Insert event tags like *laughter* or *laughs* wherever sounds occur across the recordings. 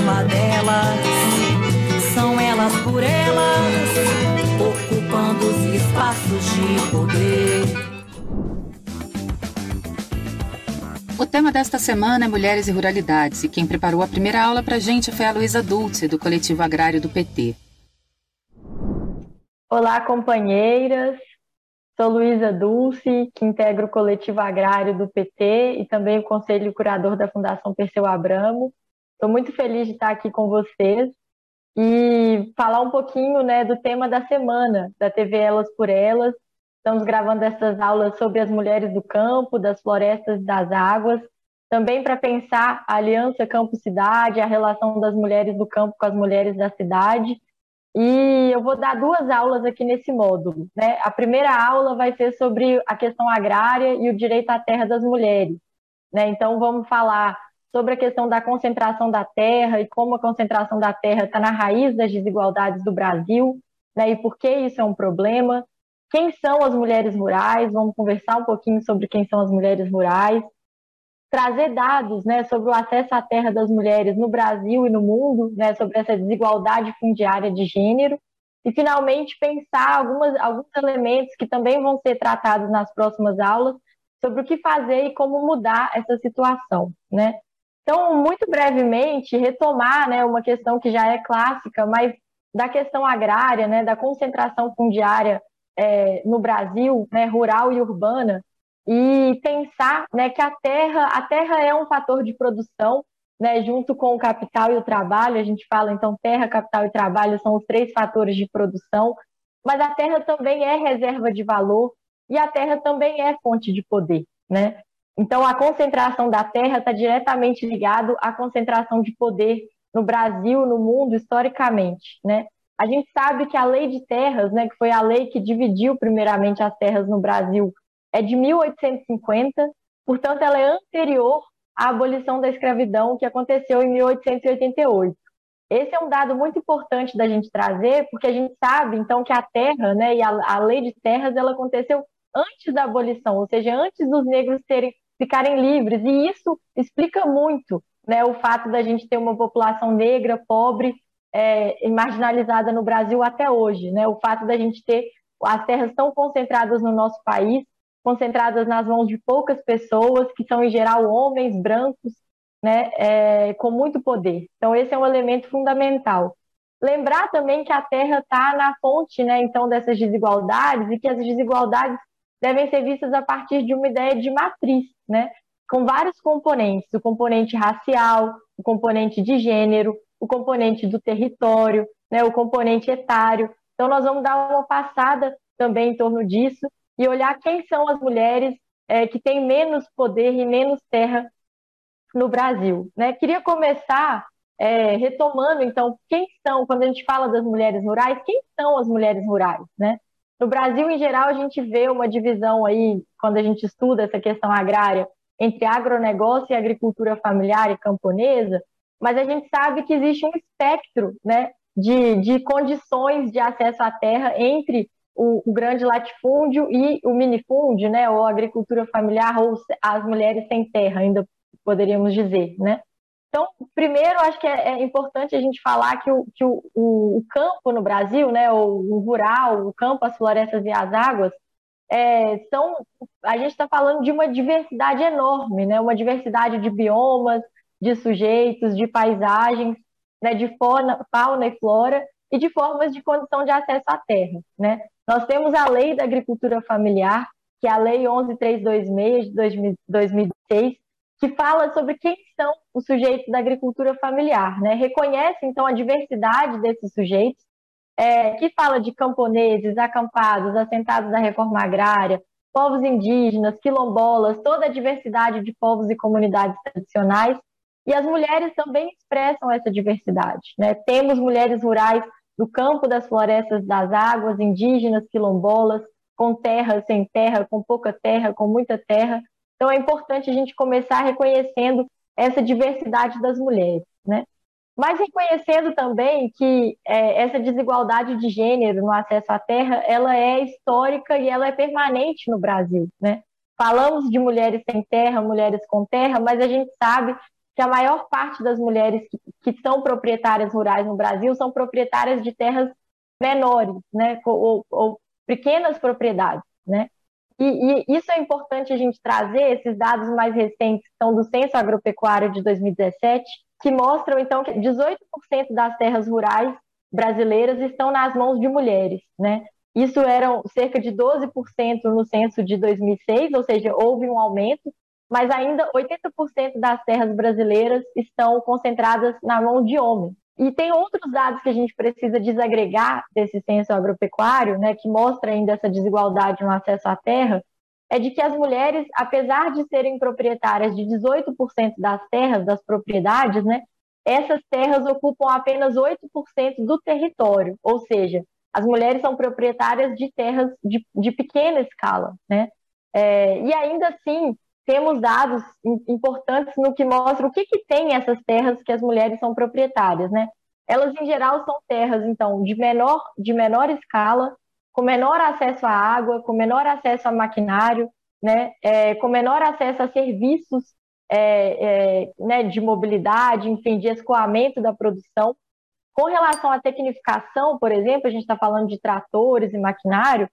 delas. São elas por elas, ocupando os espaços de poder. O tema desta semana é Mulheres e Ruralidades, e quem preparou a primeira aula para a gente foi a Luísa Dulce, do Coletivo Agrário do PT. Olá, companheiras. Sou Luísa Dulce, que integra o Coletivo Agrário do PT e também o Conselho Curador da Fundação Perseu Abramo. Estou muito feliz de estar aqui com vocês e falar um pouquinho né, do tema da semana da TV Elas por Elas. Estamos gravando essas aulas sobre as mulheres do campo, das florestas e das águas, também para pensar a aliança campo-cidade, a relação das mulheres do campo com as mulheres da cidade. E eu vou dar duas aulas aqui nesse módulo. Né? A primeira aula vai ser sobre a questão agrária e o direito à terra das mulheres. Né? Então, vamos falar sobre a questão da concentração da terra e como a concentração da terra está na raiz das desigualdades do Brasil, né, e por que isso é um problema. Quem são as mulheres rurais? Vamos conversar um pouquinho sobre quem são as mulheres rurais. Trazer dados né, sobre o acesso à terra das mulheres no Brasil e no mundo, né, sobre essa desigualdade fundiária de gênero. E, finalmente, pensar algumas, alguns elementos que também vão ser tratados nas próximas aulas sobre o que fazer e como mudar essa situação. Né? Então, muito brevemente, retomar né, uma questão que já é clássica, mas da questão agrária, né, da concentração fundiária é, no Brasil, né, rural e urbana, e pensar né, que a terra, a terra é um fator de produção, né, junto com o capital e o trabalho, a gente fala então terra, capital e trabalho são os três fatores de produção, mas a terra também é reserva de valor e a terra também é fonte de poder, né? Então, a concentração da terra está diretamente ligado à concentração de poder no Brasil, no mundo, historicamente, né? A gente sabe que a lei de terras, né, que foi a lei que dividiu primeiramente as terras no Brasil, é de 1850, portanto, ela é anterior à abolição da escravidão que aconteceu em 1888. Esse é um dado muito importante da gente trazer, porque a gente sabe, então, que a terra, né, e a, a lei de terras, ela aconteceu antes da abolição, ou seja, antes dos negros terem ficarem livres. E isso explica muito né, o fato da gente ter uma população negra, pobre é, e marginalizada no Brasil até hoje. Né? O fato da gente ter as terras tão concentradas no nosso país, concentradas nas mãos de poucas pessoas, que são em geral homens brancos, né, é, com muito poder. Então, esse é um elemento fundamental. Lembrar também que a terra está na fonte, né, então, dessas desigualdades e que as desigualdades devem ser vistas a partir de uma ideia de matriz, né? com vários componentes, o componente racial, o componente de gênero, o componente do território, né, o componente etário. Então, nós vamos dar uma passada também em torno disso e olhar quem são as mulheres é, que têm menos poder e menos terra no Brasil. Né? Queria começar é, retomando, então, quem são, quando a gente fala das mulheres rurais, quem são as mulheres rurais? Né? No Brasil, em geral, a gente vê uma divisão aí, quando a gente estuda essa questão agrária, entre agronegócio e agricultura familiar e camponesa, mas a gente sabe que existe um espectro né, de, de condições de acesso à terra entre o, o, grande latifúndio e o minifúndio, né, ou agricultura familiar, ou as mulheres sem terra, ainda poderíamos dizer, né? Então, primeiro, acho que é, é importante a gente falar que, o, que o, o, campo no Brasil, né, o, o, rural, o campo, as florestas e as águas, é, são, a gente está falando de uma diversidade enorme, né, uma diversidade de biomas, de sujeitos, de paisagens, né, de fauna, fauna e flora e de formas de condição de acesso à terra. Né? Nós temos a Lei da Agricultura Familiar, que é a Lei 11326 de 2006, que fala sobre quem são os sujeitos da agricultura familiar, né? Reconhece, então, a diversidade desses sujeitos, é, que fala de camponeses, acampados, assentados da reforma agrária, povos indígenas, quilombolas, toda a diversidade de povos e comunidades tradicionais, e as mulheres também expressam essa diversidade, né? Temos mulheres rurais do campo, das florestas, das águas, indígenas, quilombolas, com terra, sem terra, com pouca terra, com muita terra, então é importante a gente começar reconhecendo essa diversidade das mulheres, né? Mas reconhecendo também que é, essa desigualdade de gênero no acesso à terra, ela é histórica e ela é permanente no Brasil, né? Falamos de mulheres sem terra, mulheres com terra, mas a gente sabe que a maior parte das mulheres que, que são proprietárias rurais no Brasil são proprietárias de terras menores, né? Ou, ou pequenas propriedades, né? E, e, isso é importante a gente trazer, esses dados mais recentes, que são do Censo Agropecuário de 2017, que mostram, então, que 18% das terras rurais brasileiras estão nas mãos de mulheres, né? Isso eram cerca de 12% no censo de 2006, ou seja, houve um aumento, mas ainda 80% das terras brasileiras estão concentradas na mão de homens. E tem outros dados que a gente precisa desagregar desse censo agropecuário, né, que mostra ainda essa desigualdade no acesso à terra, é de que as mulheres, apesar de serem proprietárias de 18% das terras, das propriedades, né, essas terras ocupam apenas 8% do território, ou seja, as mulheres são proprietárias de terras de, de pequena escala, né? É, e ainda assim, temos dados importantes no que mostra o que, que tem essas terras que as mulheres são proprietárias, né? Elas, em geral, são terras, então, de menor, de menor escala, com menor acesso à água, com menor acesso a maquinário, né? É, com menor acesso a serviços é, é, né, de mobilidade, enfim, de escoamento da produção. Com relação à tecnificação, por exemplo, a gente está falando de tratores e maquinário,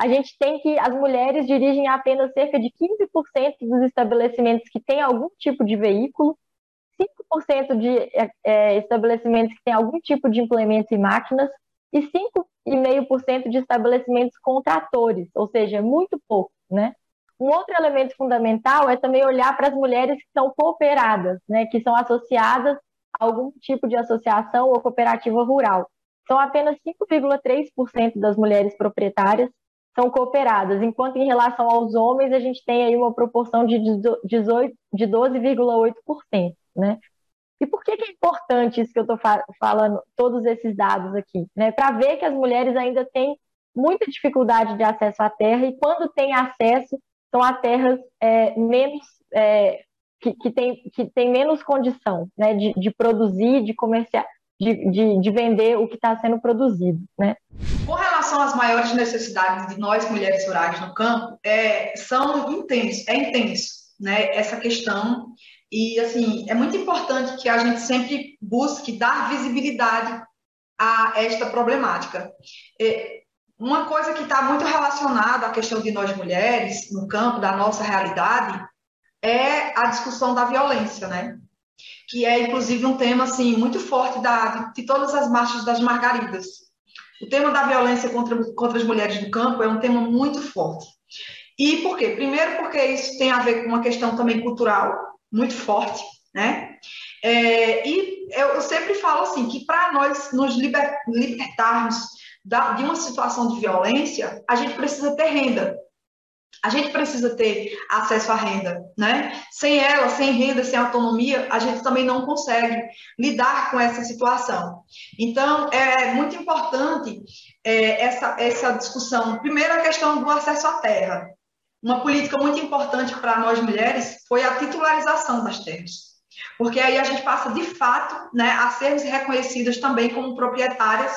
a gente tem que as mulheres dirigem apenas cerca de 15% dos estabelecimentos que têm algum tipo de veículo, 5% de é, é, estabelecimentos que têm algum tipo de implementos e máquinas e 5,5% de estabelecimentos com tratores, ou seja, muito pouco, né? Um outro elemento fundamental é também olhar para as mulheres que são cooperadas, né, que são associadas a algum tipo de associação ou cooperativa rural. São apenas 5,3% das mulheres proprietárias são cooperadas, enquanto em relação aos homens a gente tem aí uma proporção de, 18, de 12,8%, né? E por que, que, é importante isso que eu estou falando, todos esses dados aqui? Né? Para ver que as mulheres ainda têm muita dificuldade de acesso à terra e quando têm acesso, são a terras é, menos é, que, que, tem, que tem menos condição né, de, de produzir, de comerciar, de, de, de vender o que está sendo produzido. Né? Com relação às maiores necessidades de nós, mulheres rurais no campo, é, são intensos, é intenso né, essa questão. E, assim, é muito importante que a gente sempre busque dar visibilidade a esta problemática. É, uma coisa que está muito relacionada à questão de nós mulheres no campo, da nossa realidade, é a discussão da violência, né? que é inclusive um tema assim muito forte da, de, de todas as marchas das margaridas. O tema da violência contra, contra as mulheres no campo é um tema muito forte. E por quê? Primeiro porque isso tem a ver com uma questão também cultural muito forte, né? É, e eu, sempre falo assim, que para nós nos liber, libertarmos da, de uma situação de violência, a gente precisa ter renda. A gente precisa ter acesso à renda, né? Sem ela, sem renda, sem autonomia, a gente também não consegue lidar com essa situação. Então, é muito importante é, essa, essa discussão. Primeiro, a questão do acesso à terra. Uma política muito importante para nós mulheres foi a titularização das terras. Porque aí a gente passa, de fato, né, a sermos reconhecidas também como proprietárias,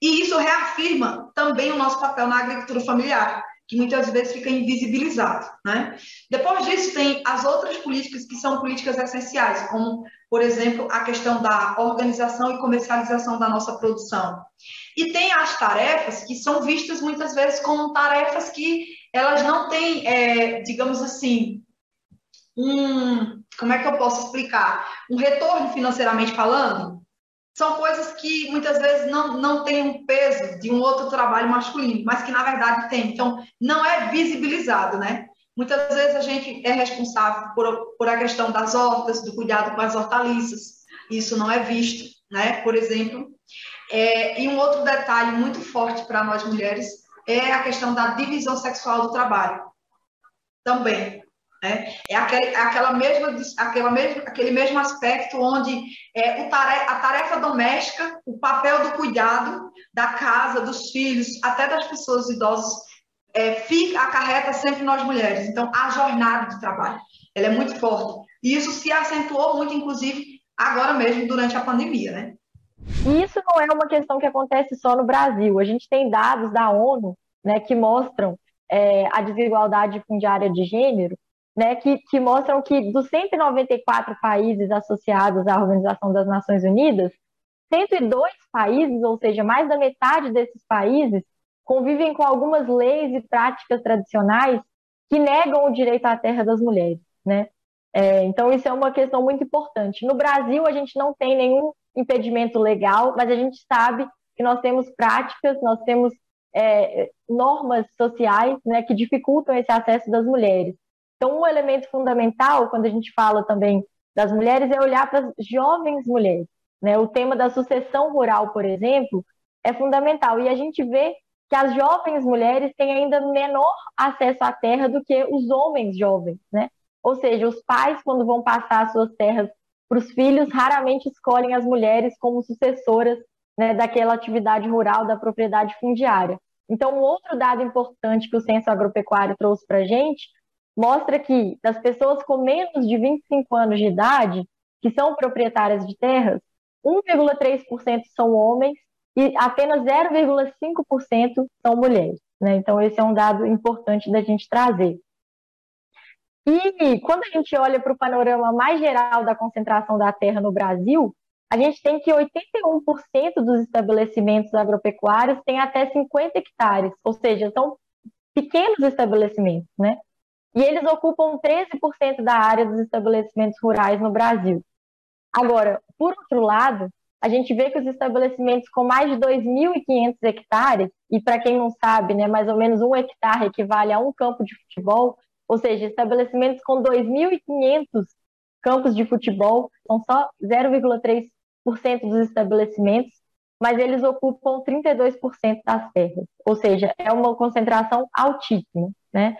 e isso reafirma também o nosso papel na agricultura familiar, que muitas vezes fica invisibilizado. Né? Depois disso, tem as outras políticas que são políticas essenciais, como, por exemplo, a questão da organização e comercialização da nossa produção. E tem as tarefas que são vistas muitas vezes como tarefas que elas não têm, é, digamos assim, um. Como é que eu posso explicar? Um retorno financeiramente falando são coisas que muitas vezes não, não têm um peso de um outro trabalho masculino, mas que na verdade tem. Então, não é visibilizado, né? Muitas vezes a gente é responsável por, por a questão das hortas, do cuidado com as hortaliças. Isso não é visto, né? Por exemplo. É, e um outro detalhe muito forte para nós mulheres é a questão da divisão sexual do trabalho. Também. Né? É aquele, aquela mesma, aquela mesma, aquele mesmo aspecto onde é, o tarefa, a tarefa doméstica, o papel do cuidado da casa, dos filhos, até das pessoas idosas, é, fica, acarreta sempre nós mulheres. Então, a jornada de trabalho, ela é muito forte. E isso se acentuou muito, inclusive, agora mesmo, durante a pandemia, né? E isso não é uma questão que acontece só no Brasil. A gente tem dados da ONU né, que mostram é, a desigualdade fundiária de gênero né, que, que mostram que dos 194 países associados à Organização das Nações Unidas, 102 países, ou seja, mais da metade desses países, convivem com algumas leis e práticas tradicionais que negam o direito à terra das mulheres, né? É, então, isso é uma questão muito importante. No Brasil, a gente não tem nenhum impedimento legal, mas a gente sabe que nós temos práticas, nós temos é, normas sociais né, que dificultam esse acesso das mulheres. Então, um elemento fundamental, quando a gente fala também das mulheres, é olhar para as jovens mulheres. Né? O tema da sucessão rural, por exemplo, é fundamental. E a gente vê que as jovens mulheres têm ainda menor acesso à terra do que os homens jovens. Né? Ou seja, os pais, quando vão passar suas terras para os filhos, raramente escolhem as mulheres como sucessoras né, daquela atividade rural, da propriedade fundiária. Então, um outro dado importante que o Censo Agropecuário trouxe para a gente mostra que das pessoas com menos de 25 anos de idade, que são proprietárias de terras, 1,3% são homens e apenas 0,5% são mulheres. Né? Então, esse é um dado importante da gente trazer. E quando a gente olha para o panorama mais geral da concentração da terra no Brasil, a gente tem que 81% dos estabelecimentos agropecuários têm até 50 hectares, ou seja, são pequenos estabelecimentos, né? E eles ocupam 13% da área dos estabelecimentos rurais no Brasil. Agora, por outro lado, a gente vê que os estabelecimentos com mais de 2.500 hectares, e para quem não sabe, né, mais ou menos um hectare equivale a um campo de futebol, ou seja, estabelecimentos com 2.500 campos de futebol, são só 0,3% dos estabelecimentos, mas eles ocupam 32% das terras, ou seja, é uma concentração altíssima, né?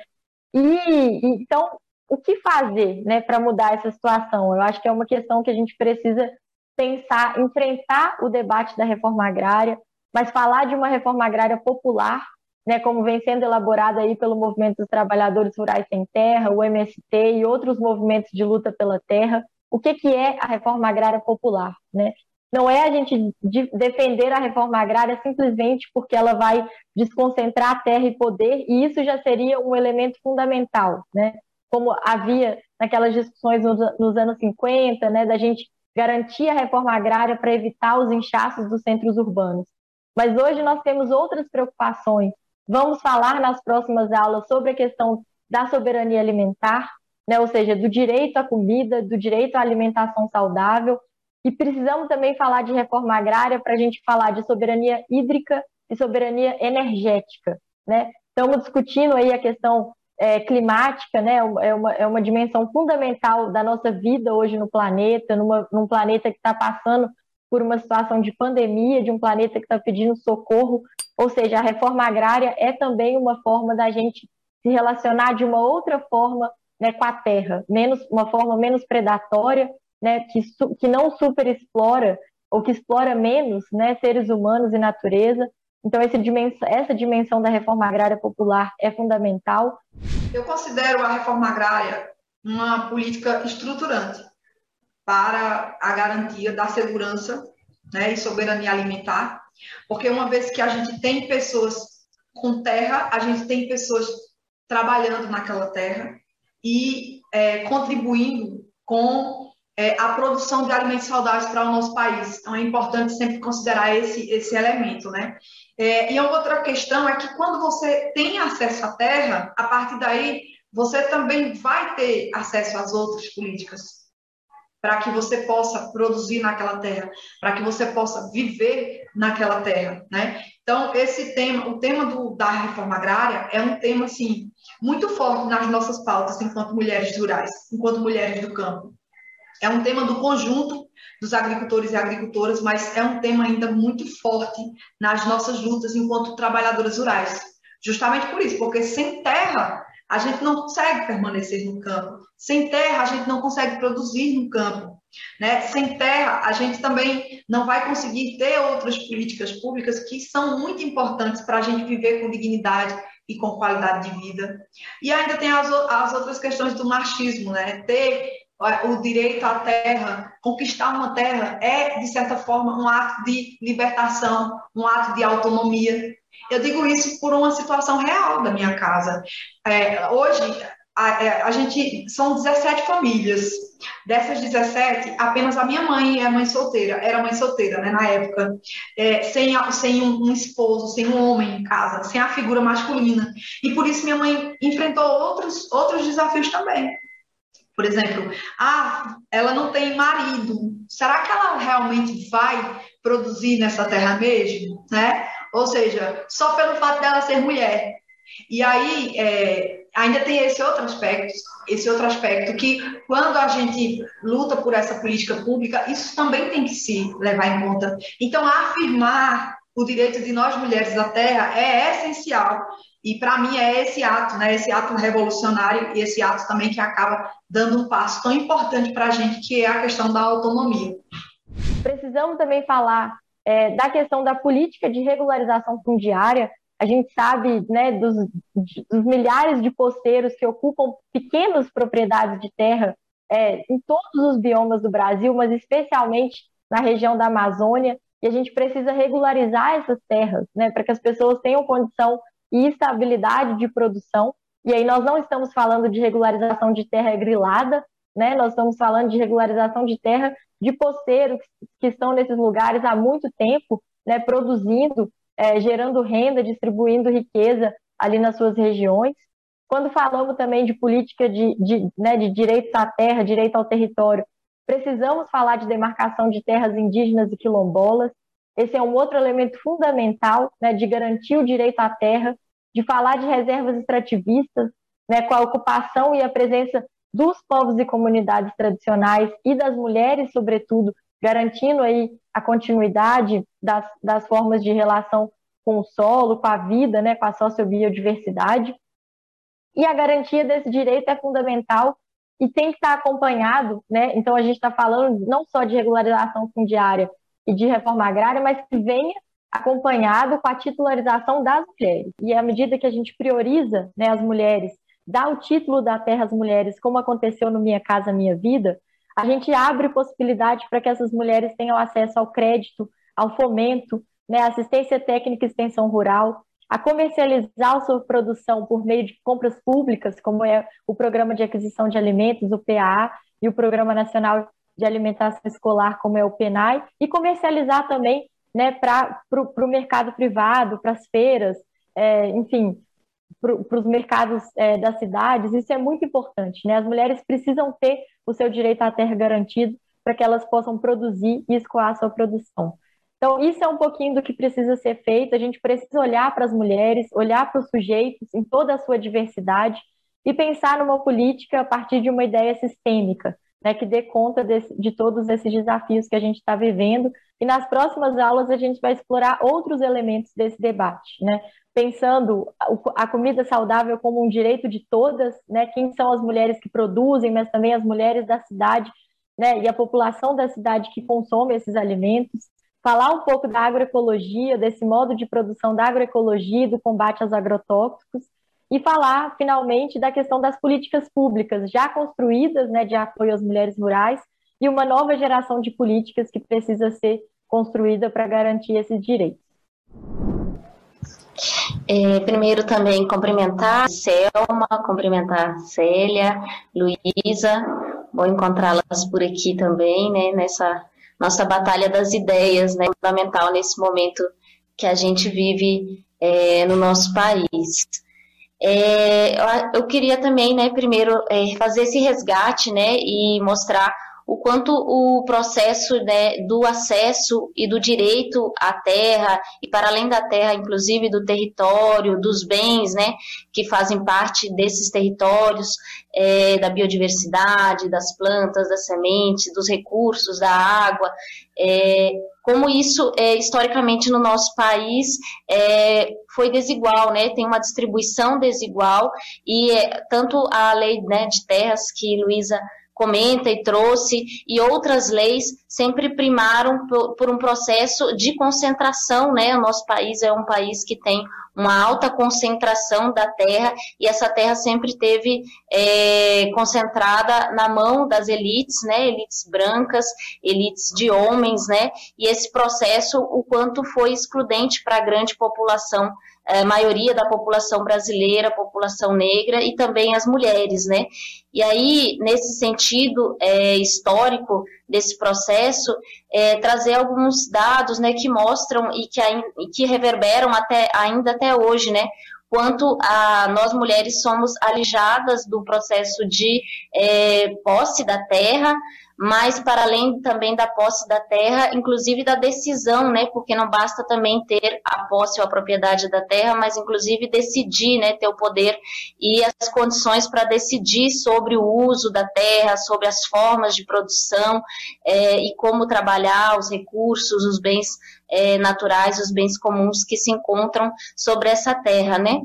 E então, o que fazer né, para mudar essa situação? Eu acho que é uma questão que a gente precisa pensar, enfrentar o debate da reforma agrária, mas falar de uma reforma agrária popular, né, como vem sendo elaborada aí pelo Movimento dos Trabalhadores Rurais Sem Terra, o MST e outros movimentos de luta pela terra. O que, que é a reforma agrária popular? Né? Não é a gente defender a reforma agrária simplesmente porque ela vai desconcentrar terra e poder, e isso já seria um elemento fundamental, né? Como havia naquelas discussões nos, nos anos 50, né, da gente garantir a reforma agrária para evitar os inchaços dos centros urbanos. Mas hoje nós temos outras preocupações. Vamos falar nas próximas aulas sobre a questão da soberania alimentar, né, ou seja, do direito à comida, do direito à alimentação saudável, e precisamos também falar de reforma agrária para a gente falar de soberania hídrica e soberania energética. Né? Estamos discutindo aí a questão é, climática, né? é, uma, é uma dimensão fundamental da nossa vida hoje no planeta, numa, num planeta que está passando por uma situação de pandemia, de um planeta que está pedindo socorro. Ou seja, a reforma agrária é também uma forma da gente se relacionar de uma outra forma né, com a terra, menos, uma forma menos predatória, né, que, que não superexplora ou que explora menos né, seres humanos e natureza. Então, dimensão, essa dimensão da reforma agrária popular é fundamental. Eu considero a reforma agrária uma política estruturante para a garantia da segurança né, e soberania alimentar, porque uma vez que a gente tem pessoas com terra, a gente tem pessoas trabalhando naquela terra e é, contribuindo com é, a produção de alimentos saudáveis para o nosso país. Então, é importante sempre considerar esse, esse elemento, né? É, e outra questão é que quando você tem acesso à terra, a partir daí você também vai ter acesso às outras políticas para que você possa produzir naquela terra, para que você possa viver naquela terra, né? Então esse tema, o tema do, da reforma agrária é um tema assim muito forte nas nossas pautas enquanto mulheres rurais, enquanto mulheres do campo. É um tema do conjunto dos agricultores e agricultoras, mas é um tema ainda muito forte nas nossas lutas enquanto trabalhadoras rurais. Justamente por isso, porque sem terra a gente não consegue permanecer no campo. Sem terra, a gente não consegue produzir no campo. Né? Sem terra, a gente também não vai conseguir ter outras políticas públicas que são muito importantes para a gente viver com dignidade e com qualidade de vida. E ainda tem as, as outras questões do machismo, né? Ter o direito à terra, conquistar uma terra é, de certa forma, um ato de libertação, um ato de autonomia. Eu digo isso por uma situação real da minha casa. É, hoje, a, é, a, gente são 17 famílias. Dessas 17, apenas a minha mãe é mãe solteira, era mãe solteira, né, na época, é, sem, sem um, um, esposo, sem um homem em casa, sem a figura masculina. E por isso minha mãe enfrentou outros, outros desafios também. Por exemplo, ah, ela não tem marido. Será que ela realmente vai produzir nessa terra mesmo? Né? Ou seja, só pelo fato dela ser mulher. E aí é, ainda tem esse outro aspecto, esse outro aspecto que quando a gente luta por essa política pública, isso também tem que se levar em conta. Então, afirmar o direito de nós mulheres à terra é essencial e para mim é esse ato, né, esse ato revolucionário e esse ato também que acaba dando um passo tão importante para a gente, que é a questão da autonomia. Precisamos também falar é, da questão da política de regularização fundiária. A gente sabe né, dos, dos milhares de posteiros que ocupam pequenas propriedades de terra é, em todos os biomas do Brasil, mas especialmente na região da Amazônia, e a gente precisa regularizar essas terras, né, para que as pessoas tenham condição e estabilidade de produção. E aí nós não estamos falando de regularização de terra grilada, né? Nós estamos falando de regularização de terra de posteiros que estão nesses lugares há muito tempo, né? Produzindo, é, gerando renda, distribuindo riqueza ali nas suas regiões. Quando falamos também de política de, de, né, de direito à terra, direito ao território, precisamos falar de demarcação de terras indígenas e quilombolas, esse é um outro elemento fundamental né, de garantir o direito à terra, de falar de reservas extrativistas, né, com a ocupação e a presença dos povos e comunidades tradicionais e das mulheres, sobretudo, garantindo aí a continuidade das, das formas de relação com o solo, com a vida, né, com a sociobiodiversidade. E a garantia desse direito é fundamental e tem que estar acompanhado, né? Então a gente está falando não só de regularização fundiária, e de reforma agrária, mas que venha acompanhado com a titularização das mulheres. E à medida que a gente prioriza né, as mulheres, dá o título da terra às mulheres, como aconteceu no Minha Casa Minha Vida, a gente abre possibilidade para que essas mulheres tenham acesso ao crédito, ao fomento, né, assistência técnica e extensão rural, a comercializar a sua produção por meio de compras públicas, como é o Programa de Aquisição de Alimentos, o PAA, e o Programa Nacional de alimentação escolar, como é o PENAI, e comercializar também né, para o mercado privado, para as feiras, é, enfim, para os mercados é, das cidades, isso é muito importante. Né? As mulheres precisam ter o seu direito à terra garantido para que elas possam produzir e escoar a sua produção. Então, isso é um pouquinho do que precisa ser feito. A gente precisa olhar para as mulheres, olhar para os sujeitos em toda a sua diversidade e pensar numa política a partir de uma ideia sistêmica, né, que dê conta desse, de todos esses desafios que a gente está vivendo, E nas próximas aulas a gente vai explorar outros elementos desse debate, né? Pensando a comida saudável como um direito de todas, né? Quem são as mulheres que produzem, mas também as mulheres da cidade, né? E a população da cidade que consome esses alimentos. Falar um pouco da agroecologia, desse modo de produção da agroecologia do combate aos agrotóxicos e falar, finalmente, da questão das políticas públicas já construídas, né, de apoio às mulheres rurais, e uma nova geração de políticas que precisa ser construída para garantir esses direitos. É, primeiro também cumprimentar Selma, cumprimentar Célia, Luísa, vou encontrá-las por aqui também, né, nessa nossa batalha das ideias, né, fundamental nesse momento que a gente vive é, no nosso país. É, eu queria também, né, primeiro, é, fazer esse resgate, né, e mostrar o quanto o processo né, do acesso e do direito à terra, e para além da terra, inclusive do território, dos bens né, que fazem parte desses territórios, é, da biodiversidade, das plantas, das sementes, dos recursos, da água, é, como isso, é, historicamente, no nosso país é, foi desigual, né? Tem uma distribuição desigual e é, tanto a lei né, de terras que Luísa comenta e trouxe, e outras leis sempre primaram por, por, um processo de concentração, né? O nosso país é um país que tem uma alta concentração da terra, e essa terra sempre teve é, concentrada na mão das elites, né? Elites brancas, elites de homens, né? E esse processo, o quanto foi excludente para a grande população a maioria da população brasileira, população negra e também as mulheres, né? E aí, nesse sentido é, histórico desse processo, é, trazer alguns dados, né, que mostram e que, que reverberam até, ainda até hoje, né? Quanto a nós mulheres somos alijadas do processo de é, posse da terra, mas para além também da posse da terra, inclusive da decisão, né? Porque não basta também ter a posse ou a propriedade da terra, mas inclusive decidir, né? Ter o poder e as condições para decidir sobre o uso da terra, sobre as formas de produção é, e como trabalhar os recursos, os bens é, naturais, os bens comuns que se encontram sobre essa terra, né?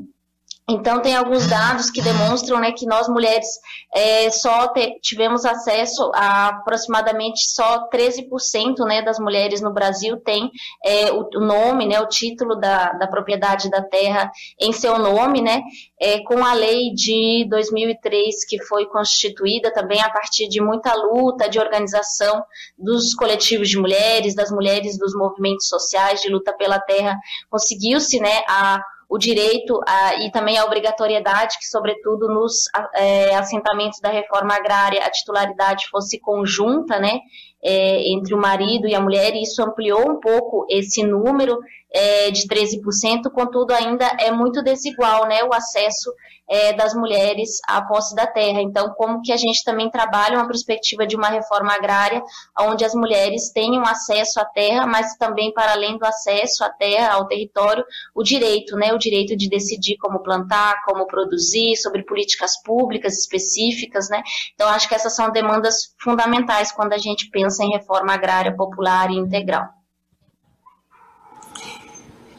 Então, tem alguns dados que demonstram né, que nós mulheres é, só te, tivemos acesso a aproximadamente só 13% né, das mulheres no Brasil tem é, o, o, nome, né, o título da, da propriedade da terra em seu nome, né, é, com a lei de 2003 que foi constituída também a partir de muita luta, de organização dos coletivos de mulheres, das mulheres dos movimentos sociais de luta pela terra, conseguiu-se né, a o direito a, e também a obrigatoriedade que, sobretudo, nos é, assentamentos da reforma agrária, a titularidade fosse conjunta, né, é, entre o marido e a mulher, e isso ampliou um pouco esse número é, de 13%, contudo, ainda é muito desigual, né, o acesso é, das mulheres à posse da terra. Então, como que a gente também trabalha uma perspectiva de uma reforma agrária, onde as mulheres tenham acesso à terra, mas também, para além do acesso à terra, ao território, o direito, né, o direito de decidir como plantar, como produzir, sobre políticas públicas específicas, né. Então, acho que essas são demandas fundamentais quando a gente pensa em reforma agrária popular e integral.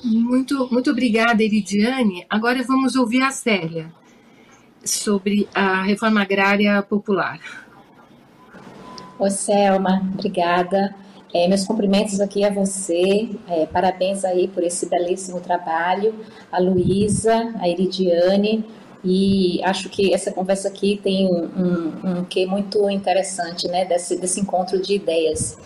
Muito, muito obrigada, Eridiane. Agora vamos ouvir a Célia sobre a reforma agrária popular. Oi, Selma, obrigada. É, meus cumprimentos aqui a você, é, parabéns aí por esse belíssimo trabalho, a Luísa, a Iridiane, e acho que essa conversa aqui tem um, um, um que muito interessante, né, desse, desse encontro de ideias.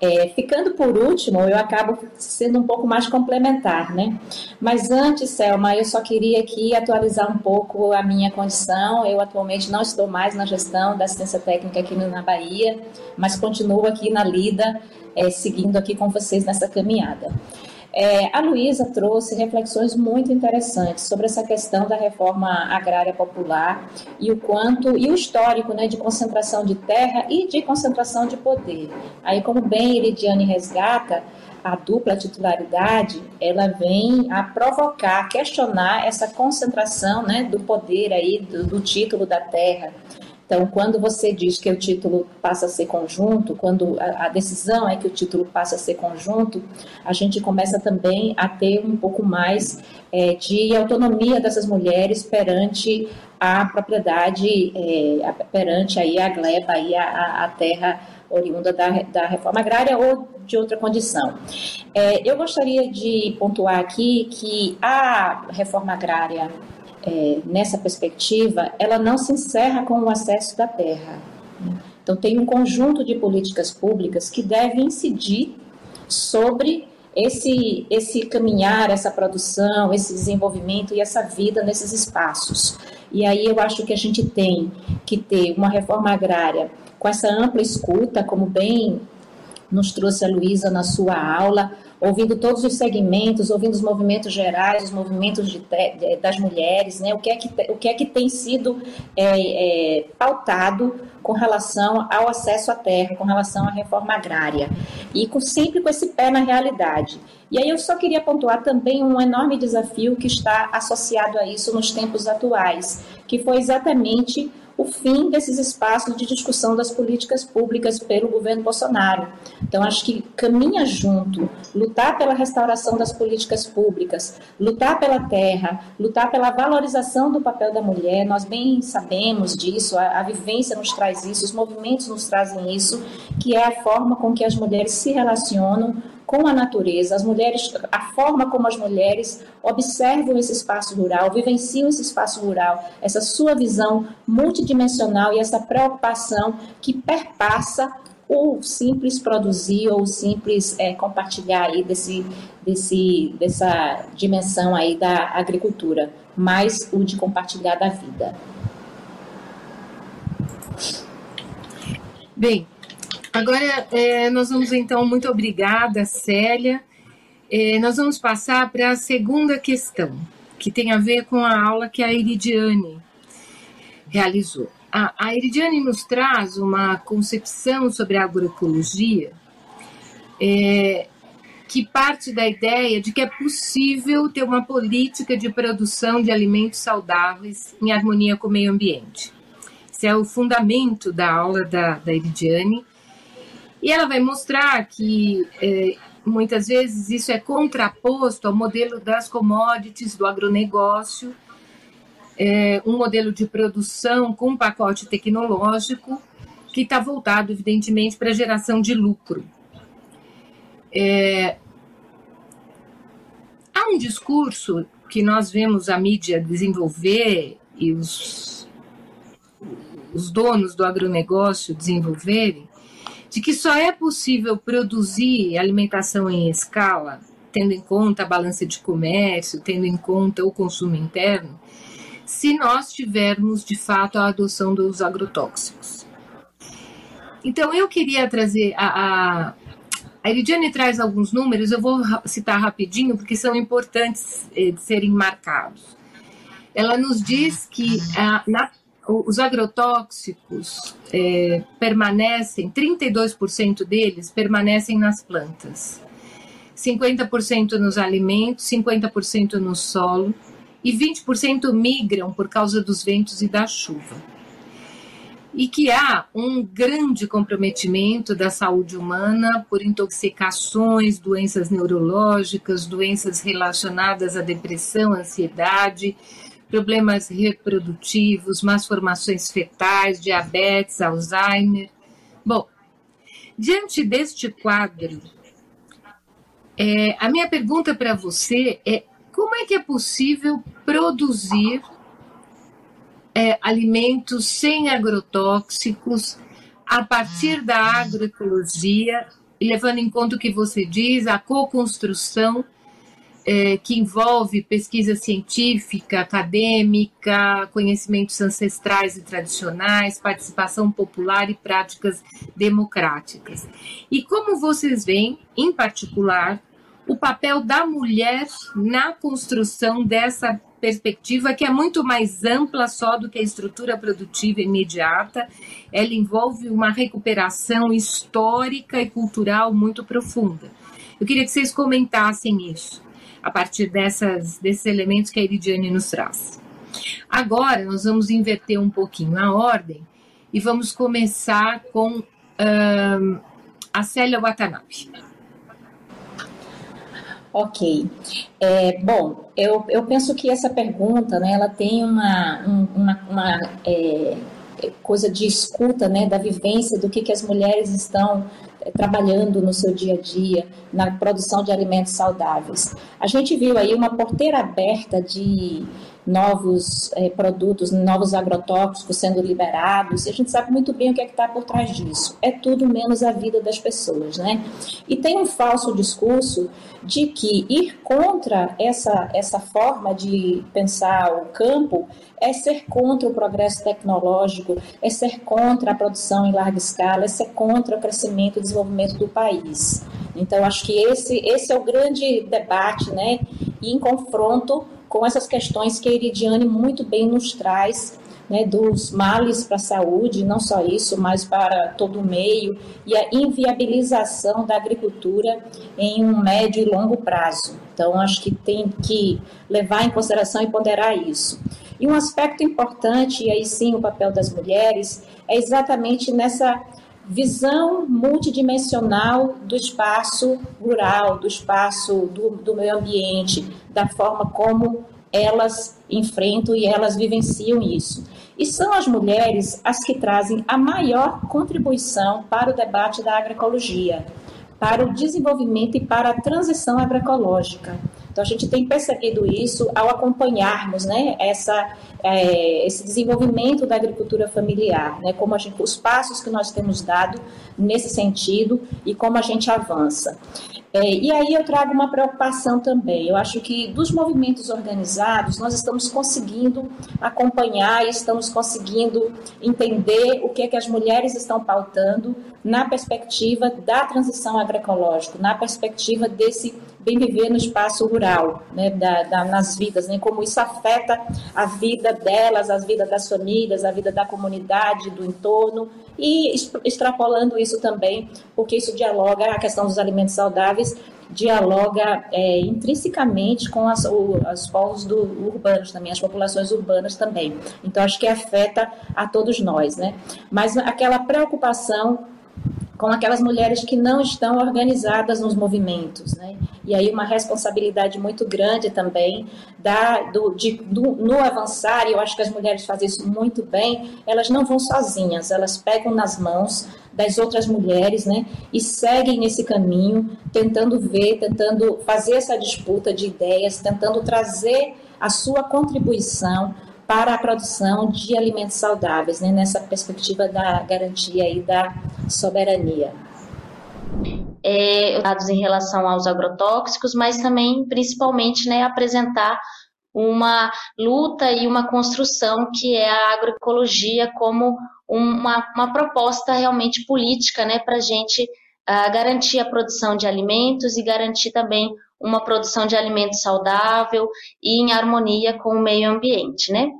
É, ficando por último, eu acabo sendo um pouco mais complementar, né? Mas antes, Selma, eu só queria aqui atualizar um pouco a minha condição. Eu atualmente não estou mais na gestão da assistência técnica aqui na Bahia, mas continuo aqui na lida, é, seguindo aqui com vocês nessa caminhada. É, a Luísa trouxe reflexões muito interessantes sobre essa questão da reforma agrária popular e o quanto e o histórico né, de concentração de terra e de concentração de poder. Aí, como bem Iridiane resgata, a dupla titularidade ela vem a provocar, questionar essa concentração né, do poder aí do, do título da terra Então, quando você diz que o título passa a ser conjunto, quando a, decisão é que o título passa a ser conjunto, a gente começa também a ter um pouco mais é, de autonomia dessas mulheres perante a propriedade, é, perante aí a gleba, aí a, a terra oriunda da, da reforma agrária ou de outra condição. É, eu gostaria de pontuar aqui que a reforma agrária, é, nessa perspectiva, ela não se encerra com o acesso da terra. Né? Então, tem um conjunto de políticas públicas que devem incidir sobre esse, esse caminhar, essa produção, esse desenvolvimento e essa vida nesses espaços. E aí eu acho que a gente tem que ter uma reforma agrária com essa ampla escuta, como bem nos trouxe a Luísa na sua aula, ouvindo todos os segmentos, ouvindo os movimentos gerais, os movimentos de, de, das mulheres, né? o, que é que, o que é que tem sido é, é, pautado com relação ao acesso à terra, com relação à reforma agrária, e com, sempre com esse pé na realidade. E aí eu só queria pontuar também um enorme desafio que está associado a isso nos tempos atuais, que foi exatamente o fim desses espaços de discussão das políticas públicas pelo governo Bolsonaro. Então, acho que caminha junto, lutar pela restauração das políticas públicas, lutar pela terra, lutar pela valorização do papel da mulher. Nós bem sabemos disso, a, a vivência nos traz isso, os movimentos nos trazem isso, que é a forma com que as mulheres se relacionam com a natureza, as mulheres, a forma como as mulheres observam esse espaço rural, vivenciam esse espaço rural, essa sua visão multidimensional e essa preocupação que perpassa o simples produzir ou o simples é, compartilhar aí desse, desse, dessa dimensão aí da agricultura, mais o de compartilhar da vida. Bem, Agora, é, nós vamos então, muito obrigada, Célia. É, nós vamos passar para a segunda questão, que tem a ver com a aula que a Iridiane realizou. A, a Iridiane nos traz uma concepção sobre a agroecologia é, que parte da ideia de que é possível ter uma política de produção de alimentos saudáveis em harmonia com o meio ambiente. Esse é o fundamento da aula da, da Iridiane e ela vai mostrar que é, muitas vezes isso é contraposto ao modelo das commodities, do agronegócio, é, um modelo de produção com um pacote tecnológico que está voltado, evidentemente, para a geração de lucro. É, há um discurso que nós vemos a mídia desenvolver e os, os donos do agronegócio desenvolverem, de que só é possível produzir alimentação em escala, tendo em conta a balança de comércio, tendo em conta o consumo interno, se nós tivermos de fato a adoção dos agrotóxicos. Então, eu queria trazer a, a a Eridiane traz alguns números, eu vou citar rapidinho, porque são importantes eh, de serem marcados. Ela nos diz que ah, na os agrotóxicos é, permanecem, 32% deles permanecem nas plantas, 50% nos alimentos, 50% no solo e 20% migram por causa dos ventos e da chuva. E que há um grande comprometimento da saúde humana por intoxicações, doenças neurológicas, doenças relacionadas à depressão, ansiedade, problemas reprodutivos, más formações fetais, diabetes, Alzheimer. Bom, diante deste quadro, é, a minha pergunta para você é como é que é possível produzir é, alimentos sem agrotóxicos a partir da agroecologia, levando em conta o que você diz, a co-construção é, que envolve pesquisa científica, acadêmica, conhecimentos ancestrais e tradicionais, participação popular e práticas democráticas. E como vocês veem, em particular, o papel da mulher na construção dessa perspectiva que é muito mais ampla só do que a estrutura produtiva imediata. Ela envolve uma recuperação histórica e cultural muito profunda. Eu queria que vocês comentassem isso a partir dessas, desses elementos que a Iridiane nos traz. Agora, nós vamos inverter um pouquinho a ordem e vamos começar com a Célia Watanabe. Ok. É, bom, eu, eu penso que essa pergunta, né, ela tem uma, uma, uma é, coisa de escuta, né, da vivência, do que, que as mulheres estão trabalhando no seu dia a dia, na produção de alimentos saudáveis. A gente viu aí uma porteira aberta de novos é, produtos, novos agrotóxicos sendo liberados, e a gente sabe muito bem o que é está por trás disso. É tudo menos a vida das pessoas, né? E tem um falso discurso de que ir contra essa, essa forma de pensar o campo é ser contra o progresso tecnológico, é ser contra a produção em larga escala, é ser contra o crescimento e desenvolvimento do país. Então, acho que esse, esse é o grande debate, né? E em confronto com essas questões que a Iridiane muito bem nos traz, né, dos males para a saúde, não só isso, mas para todo o meio, e a inviabilização da agricultura em um médio e longo prazo. Então, acho que tem que levar em consideração e ponderar isso. E um aspecto importante, e aí sim o papel das mulheres, é exatamente nessa visão multidimensional do espaço rural, do espaço do, do meio ambiente, da forma como elas enfrentam e elas vivenciam isso. E são as mulheres as que trazem a maior contribuição para o debate da agroecologia, para o desenvolvimento e para a transição agroecológica. Então, a gente tem percebido isso ao acompanharmos né, essa, é, esse desenvolvimento da agricultura familiar, né, como a gente, os passos que nós temos dado nesse sentido e como a gente avança. É, e aí eu trago uma preocupação também. Eu acho que dos movimentos organizados, nós estamos conseguindo acompanhar e estamos conseguindo entender o que é que as mulheres estão pautando na perspectiva da transição agroecológica, na perspectiva desse bem viver no espaço rural, né, da, da, nas vidas, né, como isso afeta a vida delas, a vida das famílias, a vida da comunidade, do entorno, e extrapolando isso também, porque isso dialoga, a questão dos alimentos saudáveis, dialoga é, intrinsecamente com as, o, os povos do, urbanos também, as populações urbanas também. Então, acho que afeta a todos nós, né? Mas aquela preocupação com aquelas mulheres que não estão organizadas nos movimentos, né? E aí uma responsabilidade muito grande também da, do, de, do, no avançar, e eu acho que as mulheres fazem isso muito bem, elas não vão sozinhas, elas pegam nas mãos das outras mulheres, né? E seguem nesse caminho, tentando ver, tentando fazer essa disputa de ideias, tentando trazer a sua contribuição para a produção de alimentos saudáveis, né, nessa perspectiva da garantia e da soberania. É, dados em relação aos agrotóxicos, mas também, principalmente, né, apresentar uma luta e uma construção que é a agroecologia como uma, uma proposta realmente política né, para a gente uh, garantir a produção de alimentos e garantir também uma produção de alimento saudável e em harmonia com o meio ambiente, né?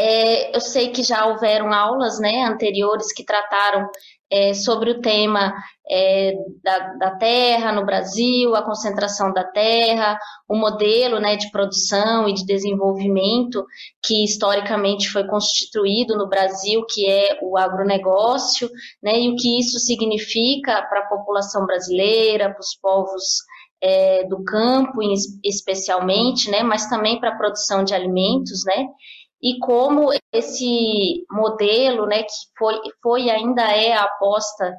É, eu sei que já houveram aulas né, anteriores que trataram é, sobre o tema é, da, da, terra no Brasil, a concentração da terra, o modelo né, de produção e de desenvolvimento que historicamente foi constituído no Brasil, que é o agronegócio, né, e o que isso significa para a população brasileira, para os povos é, do campo, especialmente, né, mas também para a produção de alimentos, né, e como esse modelo, né, que foi, foi e ainda é a aposta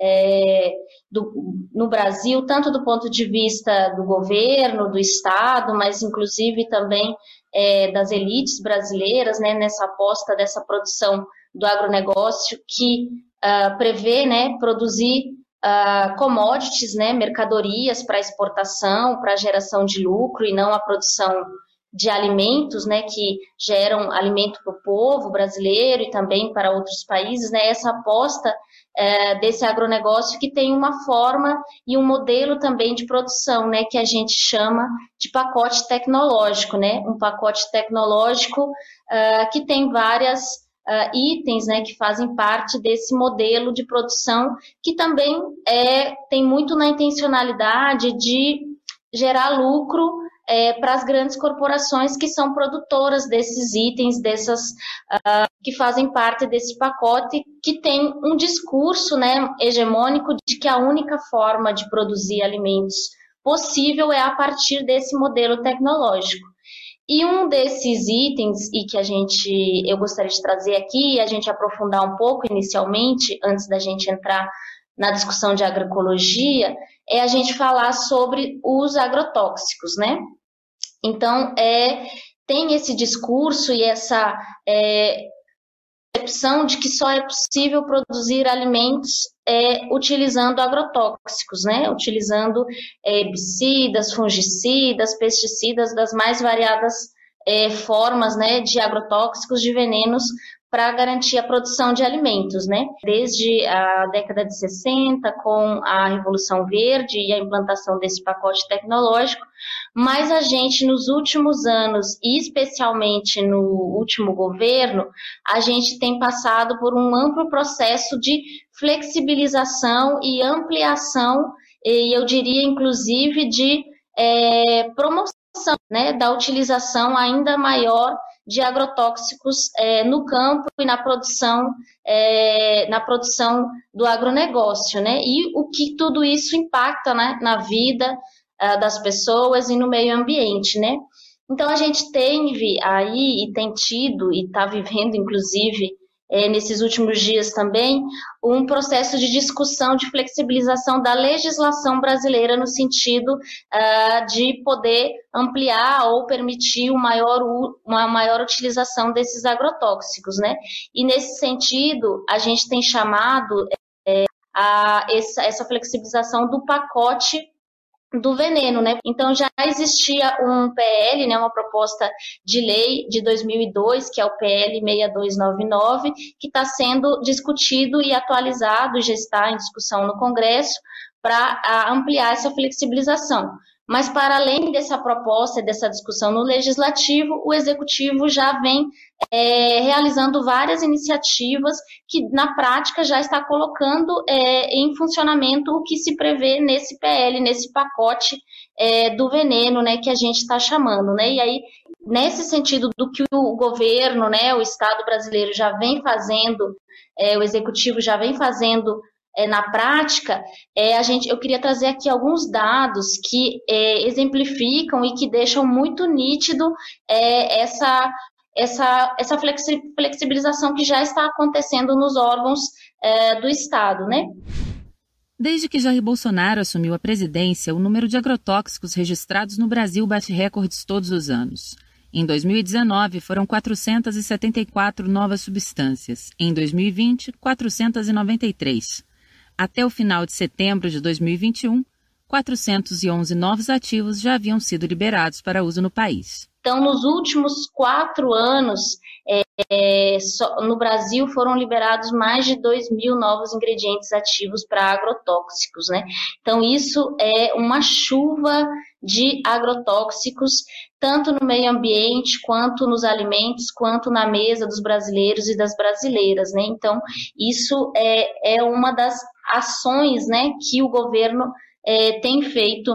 é, do, no Brasil, tanto do ponto de vista do governo, do Estado, mas inclusive também é, das elites brasileiras, né, nessa aposta dessa produção do agronegócio que uh, prevê né, produzir uh, commodities, né, mercadorias para exportação, para geração de lucro e não a produção de alimentos, né, que geram alimento para o povo brasileiro e também para outros países, né, essa aposta é, desse agronegócio que tem uma forma e um modelo também de produção, né, que a gente chama de pacote tecnológico, né, um pacote tecnológico uh, que tem várias uh, itens, né, que fazem parte desse modelo de produção que também é, tem muito na intencionalidade de gerar lucro é, para as grandes corporações que são produtoras desses itens, dessas uh, que fazem parte desse pacote, que tem um discurso né, hegemônico de que a única forma de produzir alimentos possível é a partir desse modelo tecnológico. E um desses itens, e que a gente, eu gostaria de trazer aqui, e a gente aprofundar um pouco inicialmente, antes da gente entrar na discussão de agroecologia, é a gente falar sobre os agrotóxicos, né? Então, é, tem esse discurso e essa é, percepção de que só é possível produzir alimentos é, utilizando agrotóxicos, né? Utilizando é, herbicidas, fungicidas, pesticidas das mais variadas é, formas, né, de agrotóxicos, de venenos para garantir a produção de alimentos, né? Desde a década de 60, com a Revolução Verde e a implantação desse pacote tecnológico, mas a gente, nos últimos anos, e especialmente no último governo, a gente tem passado por um amplo processo de flexibilização e ampliação, e eu diria, inclusive, de é, promoção né, da utilização ainda maior de agrotóxicos é, no campo e na produção, é, na produção do agronegócio, né? E o que tudo isso impacta né, na vida uh, das pessoas e no meio ambiente, né? Então a gente teve aí e tem tido e está vivendo, inclusive, é, nesses últimos dias também, um processo de discussão de flexibilização da legislação brasileira no sentido uh, de poder ampliar ou permitir maior, uma maior utilização desses agrotóxicos, né? E nesse sentido, a gente tem chamado é, a essa, essa flexibilização do pacote do veneno, né? Então já existia um PL, né, uma proposta de lei de 2002, que é o PL 6299, que está sendo discutido e atualizado, e já está em discussão no Congresso para ampliar essa flexibilização. Mas, para além dessa proposta, dessa discussão no legislativo, o executivo já vem é, realizando várias iniciativas que, na prática, já está colocando é, em funcionamento o que se prevê nesse PL, nesse pacote é, do veneno, né, que a gente está chamando, né? E aí, nesse sentido do que o governo, né, o Estado brasileiro já vem fazendo, é, o executivo já vem fazendo é, na prática, é, a gente, eu queria trazer aqui alguns dados que exemplificam e que deixam muito nítido essa, essa, essa flexibilização que já está acontecendo nos órgãos é, do Estado, né? Desde que Jair Bolsonaro assumiu a presidência, o número de agrotóxicos registrados no Brasil bate recordes todos os anos. Em 2019, foram 474 novas substâncias. Em 2020, 493. Até o final de setembro de 2021, 411 novos ativos já haviam sido liberados para uso no país. Então, nos últimos quatro anos, é, só, no Brasil foram liberados mais de 2 mil novos ingredientes ativos para agrotóxicos, né? Então, isso é uma chuva de agrotóxicos, tanto no meio ambiente, quanto nos alimentos, quanto na mesa dos brasileiros e das brasileiras, né? Então, isso é, é uma das ações né, que o governo é, tem feito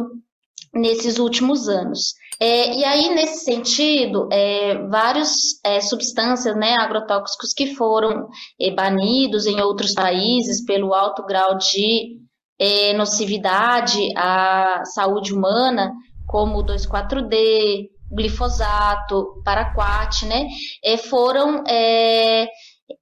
nesses últimos anos. É, e aí, nesse sentido, é, várias é, substâncias, né, agrotóxicos que foram é, banidos em outros países pelo alto grau de é, nocividade à saúde humana, como o 2,4-D, glifosato, paraquat, né, é, foram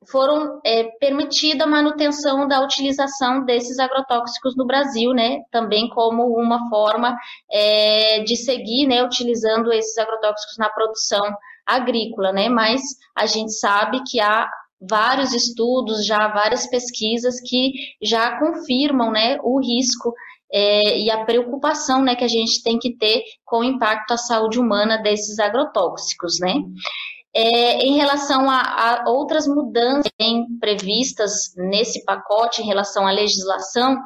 foram é, permitida a manutenção da utilização desses agrotóxicos no Brasil, né? Também como uma forma é, de seguir, né? Utilizando esses agrotóxicos na produção agrícola, né? Mas a gente sabe que há vários estudos, já várias pesquisas que já confirmam, né? O risco é, e a preocupação né, que a gente tem que ter com o impacto à saúde humana desses agrotóxicos, né? É, em relação a, a, outras mudanças previstas nesse pacote em relação à legislação,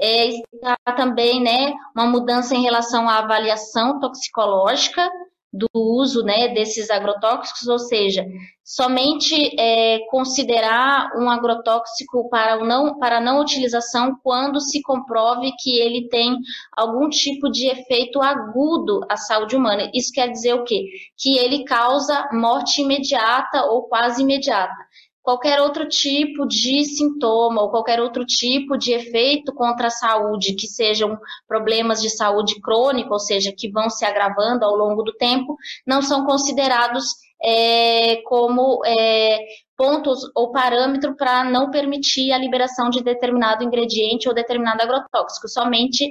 é, está também né, uma mudança em relação à avaliação toxicológica do uso né, desses agrotóxicos, ou seja, somente é, considerar um agrotóxico para não, para não utilização quando se comprove que ele tem algum tipo de efeito agudo à saúde humana. Isso quer dizer o quê? Que ele causa morte imediata ou quase imediata qualquer outro tipo de sintoma ou qualquer outro tipo de efeito contra a saúde, que sejam problemas de saúde crônica, ou seja, que vão se agravando ao longo do tempo, não são considerados é, como é, pontos ou parâmetro para não permitir a liberação de determinado ingrediente ou determinado agrotóxico, somente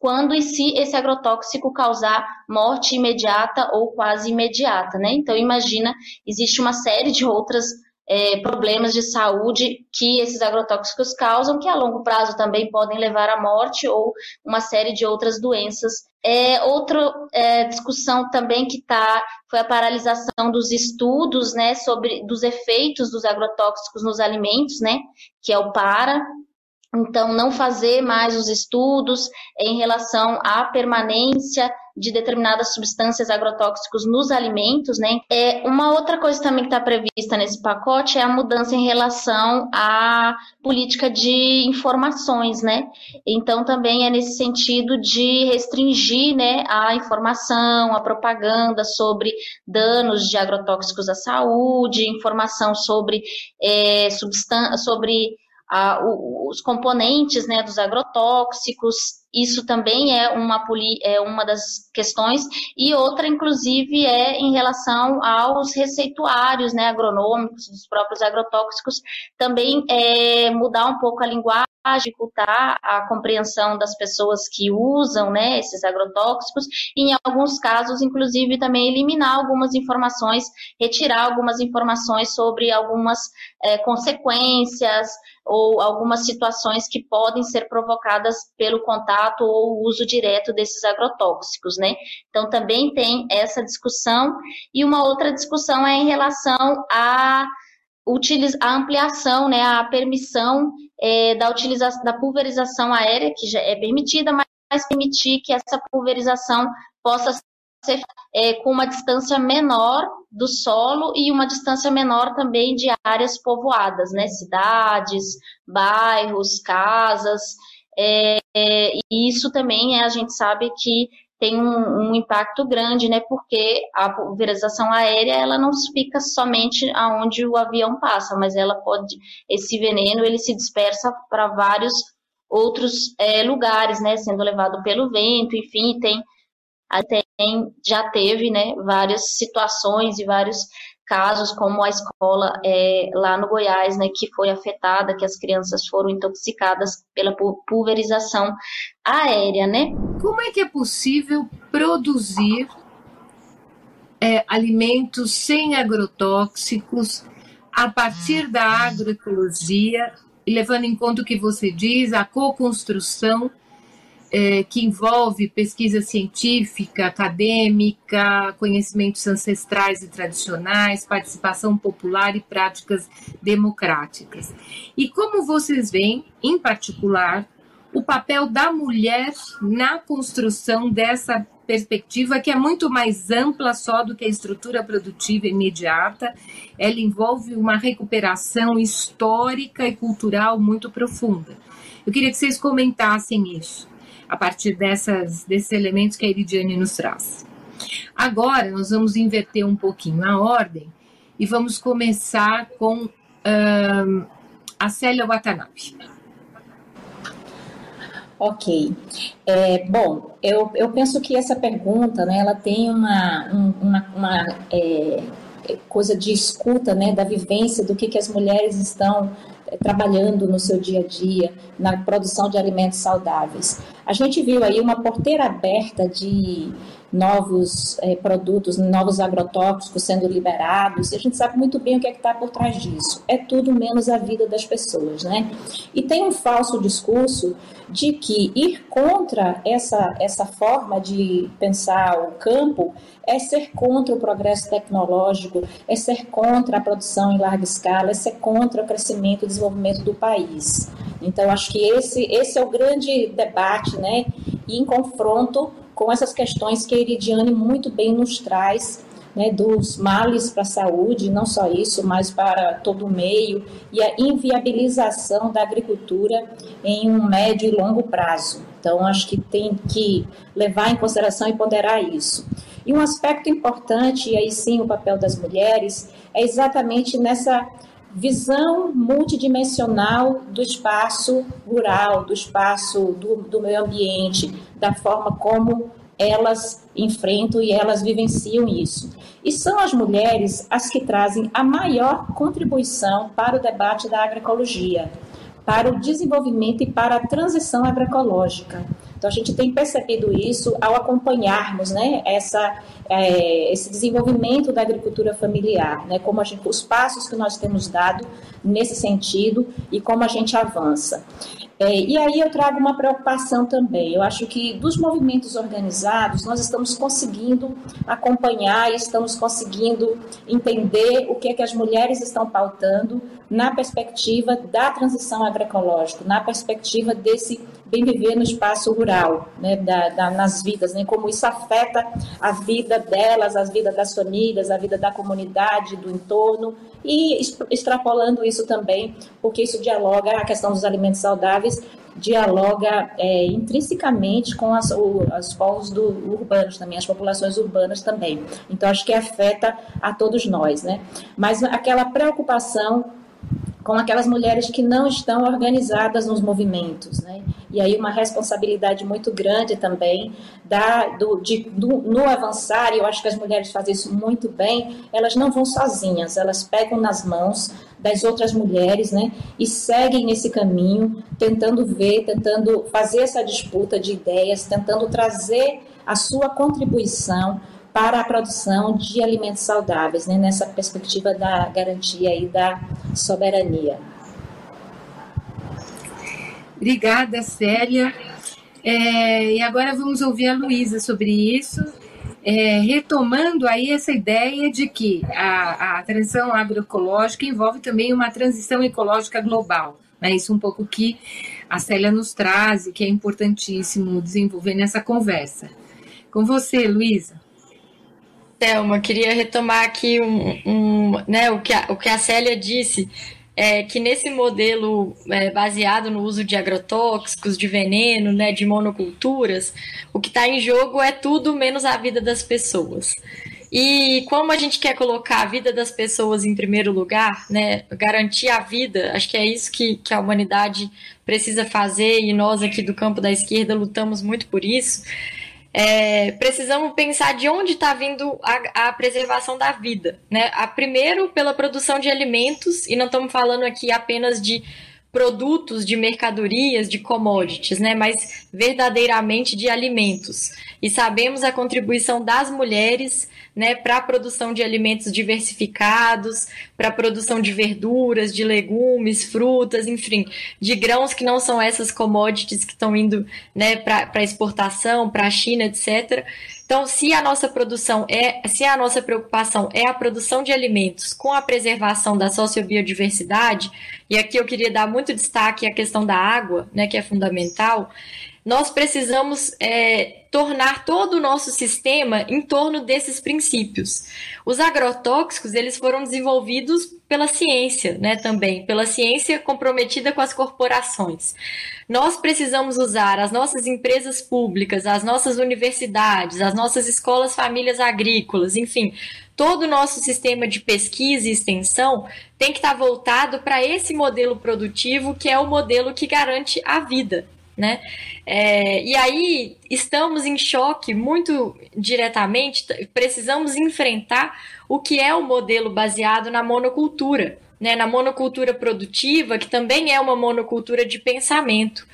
quando e se esse agrotóxico causar morte imediata ou quase imediata, né? Então imagina, existe uma série de outras é, problemas de saúde que esses agrotóxicos causam, que a longo prazo também podem levar à morte ou uma série de outras doenças. É, outra é, discussão também que está foi a paralisação dos estudos, né, sobre dos efeitos dos agrotóxicos nos alimentos, né, que é o para, então, não fazer mais os estudos em relação à permanência de determinadas substâncias agrotóxicos nos alimentos, né? É uma outra coisa também que está prevista nesse pacote é a mudança em relação à política de informações, né? Então também é nesse sentido de restringir, né, a informação, a propaganda sobre danos de agrotóxicos à saúde, informação sobre é, sobre a, os componentes né, dos agrotóxicos, isso também é uma, é uma das questões, e outra, inclusive, é em relação aos receituários né, agronômicos dos próprios agrotóxicos, também é, mudar um pouco a linguagem dificultar a compreensão das pessoas que usam né, esses agrotóxicos, e em alguns casos, inclusive, também eliminar algumas informações, retirar algumas informações sobre algumas é, consequências ou algumas situações que podem ser provocadas pelo contato ou uso direto desses agrotóxicos, né? Então, também tem essa discussão, e uma outra discussão é em relação a a ampliação, né, a permissão é, da utilização da pulverização aérea, que já é permitida, mas permitir que essa pulverização possa ser é, com uma distância menor do solo e uma distância menor também de áreas povoadas, né, cidades, bairros, casas, é, é, e isso também é, a gente sabe que tem um, um, impacto grande, né? Porque a pulverização aérea ela não fica somente aonde o avião passa, mas ela pode esse veneno ele se dispersa para vários outros é, lugares, né? Sendo levado pelo vento, enfim, tem até já teve, né? Várias situações e vários casos, como a escola é, lá no Goiás, né, que foi afetada, que as crianças foram intoxicadas pela pulverização aérea, né? Como é que é possível produzir é, alimentos sem agrotóxicos a partir da agroecologia levando em conta o que você diz, a co-construção é, que envolve pesquisa científica, acadêmica, conhecimentos ancestrais e tradicionais, participação popular e práticas democráticas. E como vocês veem, em particular, o papel da mulher na construção dessa perspectiva que é muito mais ampla só do que a estrutura produtiva imediata. Ela envolve uma recuperação histórica e cultural muito profunda. Eu queria que vocês comentassem isso a partir dessas, desses elementos que a Iridiane nos traz. Agora, nós vamos inverter um pouquinho a ordem e vamos começar com uh, a Célia Watanabe. Ok. É, bom, eu, eu penso que essa pergunta, né, ela tem uma, uma, uma é, coisa de escuta, né, da vivência, do que, que as mulheres estão trabalhando no seu dia a dia, na produção de alimentos saudáveis. A gente viu aí uma porteira aberta de novos é, produtos, novos agrotóxicos sendo liberados, e a gente sabe muito bem o que é que está por trás disso. É tudo menos a vida das pessoas, né? E tem um falso discurso de que ir contra essa, essa forma de pensar o campo é ser contra o progresso tecnológico, é ser contra a produção em larga escala, é ser contra o crescimento e desenvolvimento do país. Então, acho que esse, esse é o grande debate, né? E em confronto com essas questões que a Iridiane muito bem nos traz né, dos males para a saúde, não só isso, mas para todo o meio, e a inviabilização da agricultura em um médio e longo prazo. Então, acho que tem que levar em consideração e ponderar isso. E um aspecto importante, e aí sim o papel das mulheres, é exatamente nessa visão multidimensional do espaço rural, do espaço do, do meio ambiente, da forma como elas enfrentam e elas vivenciam isso. E são as mulheres as que trazem a maior contribuição para o debate da agroecologia, para o desenvolvimento e para a transição agroecológica. Então, a gente tem percebido isso ao acompanharmos né, essa, é, esse desenvolvimento da agricultura familiar, né, como a gente, os passos que nós temos dado nesse sentido e como a gente avança. É, e aí eu trago uma preocupação também. Eu acho que dos movimentos organizados nós estamos conseguindo acompanhar, estamos conseguindo entender o que é que as mulheres estão pautando na perspectiva da transição agroecológica, na perspectiva desse bem viver no espaço rural, né, da, da, nas vidas, né, como isso afeta a vida delas, a vida das famílias, a vida da comunidade, do entorno, e extrapolando isso também, porque isso dialoga a questão dos alimentos saudáveis dialoga é, intrinsecamente com as, o, os povos do, urbanos também, as populações urbanas também. Então, acho que afeta a todos nós, né? Mas aquela preocupação com aquelas mulheres que não estão organizadas nos movimentos, né? E aí uma responsabilidade muito grande também da, do, de, do, no avançar, e eu acho que as mulheres fazem isso muito bem, elas não vão sozinhas, elas pegam nas mãos das outras mulheres, né? E seguem nesse caminho, tentando ver, tentando fazer essa disputa de ideias, tentando trazer a sua contribuição para a produção de alimentos saudáveis, né, nessa perspectiva da garantia e da soberania. Obrigada, Célia. É, e agora vamos ouvir a Luísa sobre isso, é, retomando aí essa ideia de que a, a transição agroecológica envolve também uma transição ecológica global. É isso um pouco que a Célia nos traz e que é importantíssimo desenvolver nessa conversa. Com você, Luísa. Thelma, queria retomar aqui um, um, né, o, que a, o que a Célia disse, é que nesse modelo é, baseado no uso de agrotóxicos, de veneno, né, de monoculturas, o que está em jogo é tudo menos a vida das pessoas. E como a gente quer colocar a vida das pessoas em primeiro lugar, né, garantir a vida, acho que é isso que, que a humanidade precisa fazer e nós aqui do campo da esquerda lutamos muito por isso é, precisamos pensar de onde está vindo a, a, preservação da vida. Né? A, primeiro, pela produção de alimentos, e não estamos falando aqui apenas de produtos, de mercadorias, de commodities, né? mas verdadeiramente de alimentos. E sabemos a contribuição das mulheres né, para a produção de alimentos diversificados, para a produção de verduras, de legumes, frutas, enfim, de grãos que não são essas commodities que estão indo né, para exportação, para a China, etc. Então, se a nossa produção é, se a nossa preocupação é a produção de alimentos com a preservação da sociobiodiversidade, e aqui eu queria dar muito destaque à questão da água, né, que é fundamental, nós precisamos é, tornar todo o nosso sistema em torno desses princípios. Os agrotóxicos eles foram desenvolvidos pela ciência, né, também pela ciência comprometida com as corporações. Nós precisamos usar as nossas empresas públicas, as nossas universidades, as nossas escolas, famílias agrícolas, enfim, todo o nosso sistema de pesquisa e extensão tem que estar voltado para esse modelo produtivo que é o modelo que garante a vida, né? É, e aí estamos em choque muito diretamente, precisamos enfrentar o que é o modelo baseado na monocultura, né? na monocultura produtiva, que também é uma monocultura de pensamento.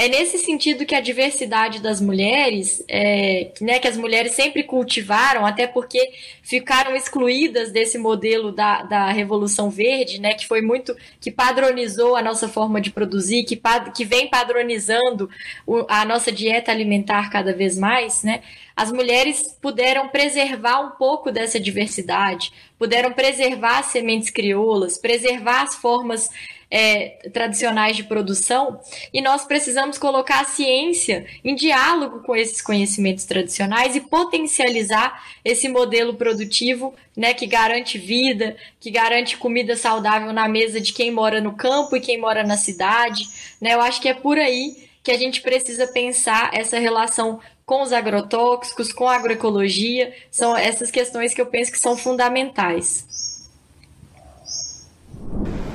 É nesse sentido que a diversidade das mulheres, é, né, que as mulheres sempre cultivaram, até porque ficaram excluídas desse modelo da, da Revolução Verde, né, que foi muito, que padronizou a nossa forma de produzir, que, que vem padronizando o, a nossa dieta alimentar cada vez mais, né, as mulheres puderam preservar um pouco dessa diversidade, puderam preservar as sementes crioulas, preservar as formas é, tradicionais de produção, e nós precisamos colocar a ciência em diálogo com esses conhecimentos tradicionais e potencializar esse modelo produtivo né, que garante vida, que garante comida saudável na mesa de quem mora no campo e quem mora na cidade. Né? Eu acho que é por aí que a gente precisa pensar essa relação com os agrotóxicos, com a agroecologia, são essas questões que eu penso que são fundamentais.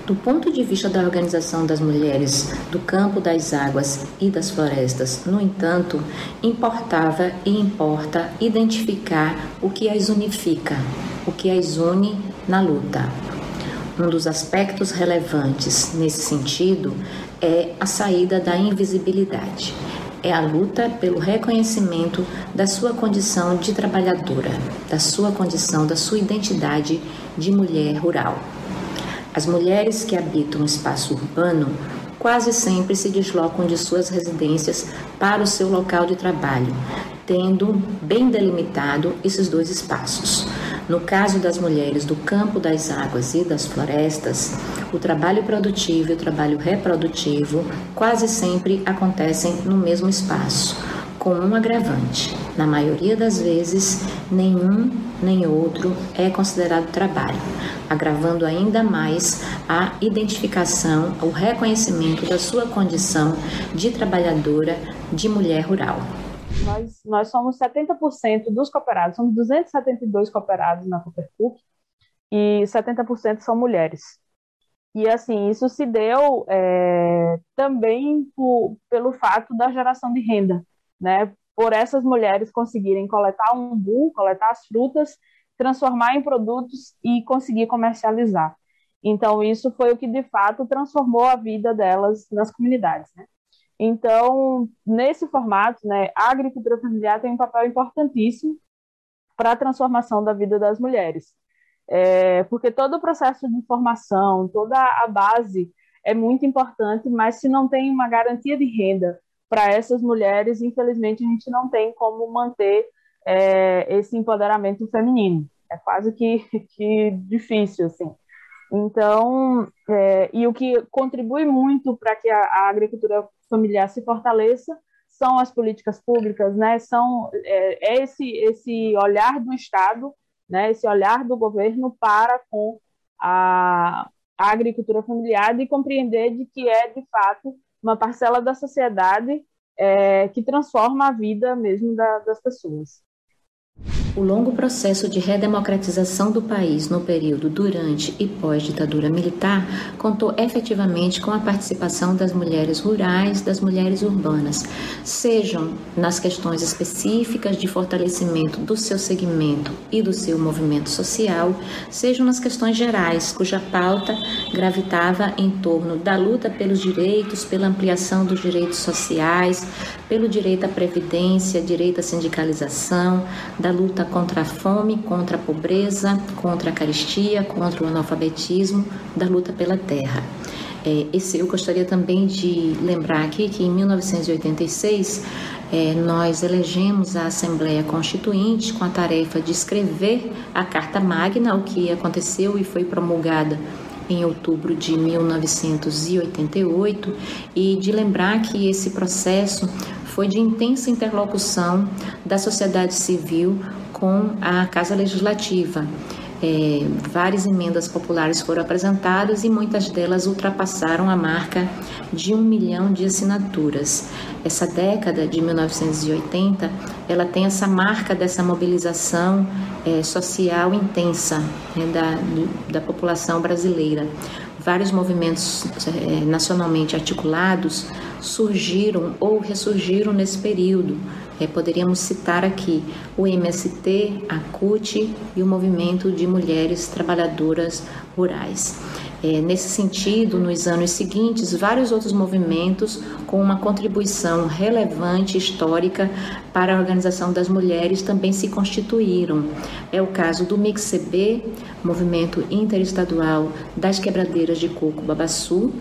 Do ponto de vista da organização das mulheres do campo das águas e das florestas, no entanto, importava e importa identificar o que as unifica, o que as une na luta. Um dos aspectos relevantes nesse sentido é a saída da invisibilidade. É a luta pelo reconhecimento da sua condição de trabalhadora, da sua condição, da sua identidade de mulher rural. As mulheres que habitam o espaço urbano quase sempre se deslocam de suas residências para o seu local de trabalho, tendo bem delimitado esses dois espaços. No caso das mulheres do campo das águas e das florestas, o trabalho produtivo e o trabalho reprodutivo quase sempre acontecem no mesmo espaço com um agravante. Na maioria das vezes, nenhum nem outro é considerado trabalho, agravando ainda mais a identificação, o reconhecimento da sua condição de trabalhadora, de mulher rural. Nós, nós somos 70% dos cooperados, somos 272 cooperados na Coopercook e 70% são mulheres. E assim, isso se deu é, também por, pelo fato da geração de renda né? Por essas mulheres conseguirem coletar um umbu, coletar as frutas, transformar em produtos e conseguir comercializar. Então, isso foi o que de fato transformou a vida delas nas comunidades. Né? Então, nesse formato, né, a agricultura familiar tem um papel importantíssimo para a transformação da vida das mulheres. É, porque todo o processo de formação, toda a base é muito importante, mas se não tem uma garantia de renda para essas mulheres, infelizmente, a gente não tem como manter é, esse empoderamento feminino. É quase que, *laughs* que difícil, assim. Então, é, e o que contribui muito para que a, a, agricultura familiar se fortaleça são as políticas públicas, né? São é, é esse esse olhar do Estado, né? Esse olhar do governo para com a, a agricultura familiar e compreender de que é de fato uma parcela da sociedade é, que transforma a vida mesmo da, das pessoas. O longo processo de redemocratização do país no período durante e pós-ditadura militar contou efetivamente com a participação das mulheres rurais, das mulheres urbanas, sejam nas questões específicas de fortalecimento do seu segmento e do seu movimento social, sejam nas questões gerais, cuja pauta gravitava em torno da luta pelos direitos, pela ampliação dos direitos sociais, pelo direito à previdência, direito à sindicalização, da luta contra a fome, contra a pobreza, contra a caristia, contra o analfabetismo, da luta pela terra. É, esse, eu gostaria também de lembrar aqui que em 1986 é, nós elegemos a Assembleia Constituinte com a tarefa de escrever a Carta Magna, o que aconteceu e foi promulgada em outubro de 1988, e de lembrar que esse processo foi de intensa interlocução da sociedade civil com a Casa Legislativa. É, várias emendas populares foram apresentadas e muitas delas ultrapassaram a marca de um milhão de assinaturas. Essa década de 1980, ela tem essa marca dessa mobilização é, social intensa né, da, da população brasileira. Vários movimentos é, nacionalmente articulados surgiram ou ressurgiram nesse período. É, poderíamos citar aqui o MST, a CUT e o Movimento de Mulheres Trabalhadoras Rurais. É, nesse sentido, nos anos seguintes, vários outros movimentos com uma contribuição relevante histórica para a organização das mulheres também se constituíram. É o caso do MIXCB, Movimento Interestadual das Quebradeiras de Coco Babaçu,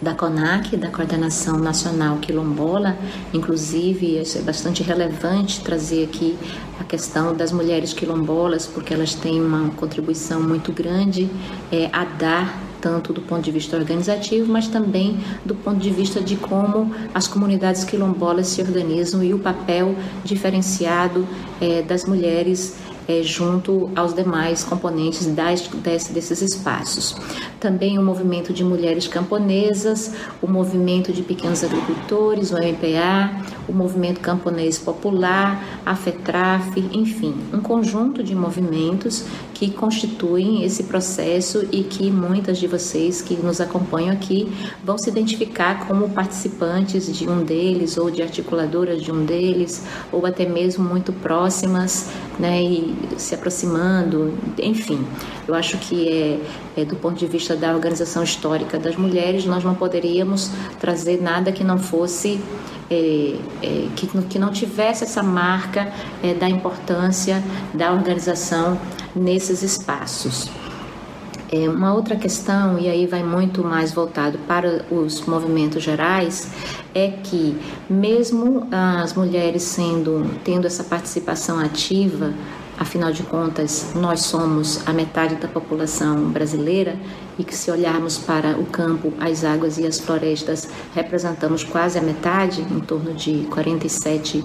da CONAC, da Coordenação Nacional Quilombola, inclusive é bastante relevante trazer aqui a questão das mulheres quilombolas, porque elas têm uma contribuição muito grande é, a dar tanto do ponto de vista organizativo, mas também do ponto de vista de como as comunidades quilombolas se organizam e o papel diferenciado é, das mulheres é, junto aos demais componentes das, desse, desses espaços. Também o movimento de mulheres camponesas, o movimento de pequenos agricultores, o MPA, o movimento camponês popular, a FETRAF, enfim, um conjunto de movimentos que constituem esse processo e que muitas de vocês que nos acompanham aqui vão se identificar como participantes de um deles ou de articuladoras de um deles ou até mesmo muito próximas, né, e se aproximando, enfim. Eu acho que é, é do ponto de vista da organização histórica das mulheres, nós não poderíamos trazer nada que não fosse é, é, que, que, não tivesse essa marca é, da importância da organização nesses espaços. É, uma outra questão, e aí vai muito mais voltado para os movimentos gerais, é que mesmo as mulheres sendo tendo essa participação ativa Afinal de contas, nós somos a metade da população brasileira e que, se olharmos para o campo, as águas e as florestas, representamos quase a metade, em torno de 47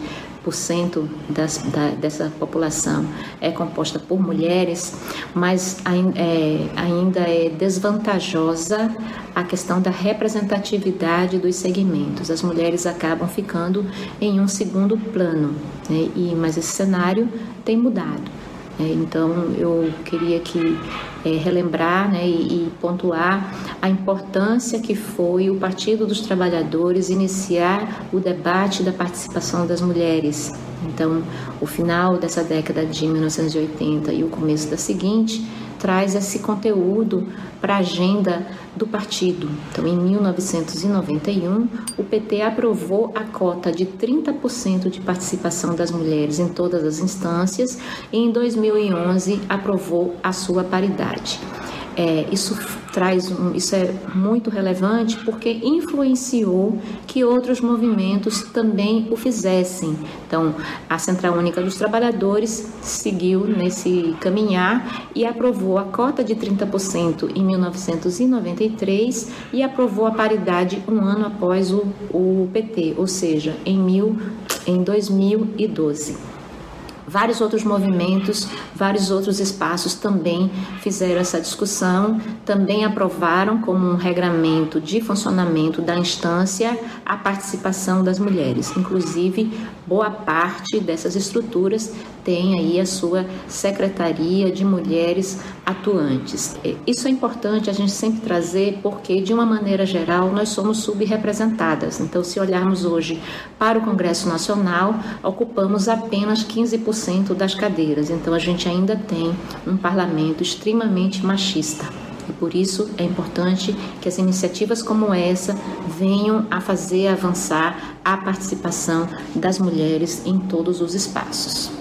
das, da, dessa população é composta por mulheres, mas é, ainda é desvantajosa a questão da representatividade dos segmentos. As mulheres acabam ficando em um segundo plano, né? e, mas esse cenário tem mudado. É, então, eu queria que é, relembrar né, e, e, pontuar a importância que foi o Partido dos Trabalhadores iniciar o debate da participação das mulheres. Então, o final dessa década de 1980 e o começo da seguinte traz esse conteúdo para a agenda do partido. Então, em 1991, o PT aprovou a cota de 30% de participação das mulheres em todas as instâncias e em 2011 aprovou a sua paridade. É, isso traz um, isso é muito relevante porque influenciou que outros movimentos também o fizessem. Então, a Central Única dos Trabalhadores seguiu nesse caminhar e aprovou a cota de 30% em 1993 e aprovou a paridade um ano após o, o PT, ou seja, em, mil, em 2012. Vários outros movimentos, vários outros espaços também fizeram essa discussão, também aprovaram como um regramento de funcionamento da instância a participação das mulheres. Inclusive, boa parte dessas estruturas tem aí a sua secretaria de mulheres atuantes. É, isso é importante a gente sempre trazer porque, de uma maneira geral, nós somos subrepresentadas. Então, se olharmos hoje para o Congresso Nacional, ocupamos apenas 15% das cadeiras. Então, a gente ainda tem um parlamento extremamente machista. E por isso é importante que as iniciativas como essa venham a fazer avançar a participação das mulheres em todos os espaços.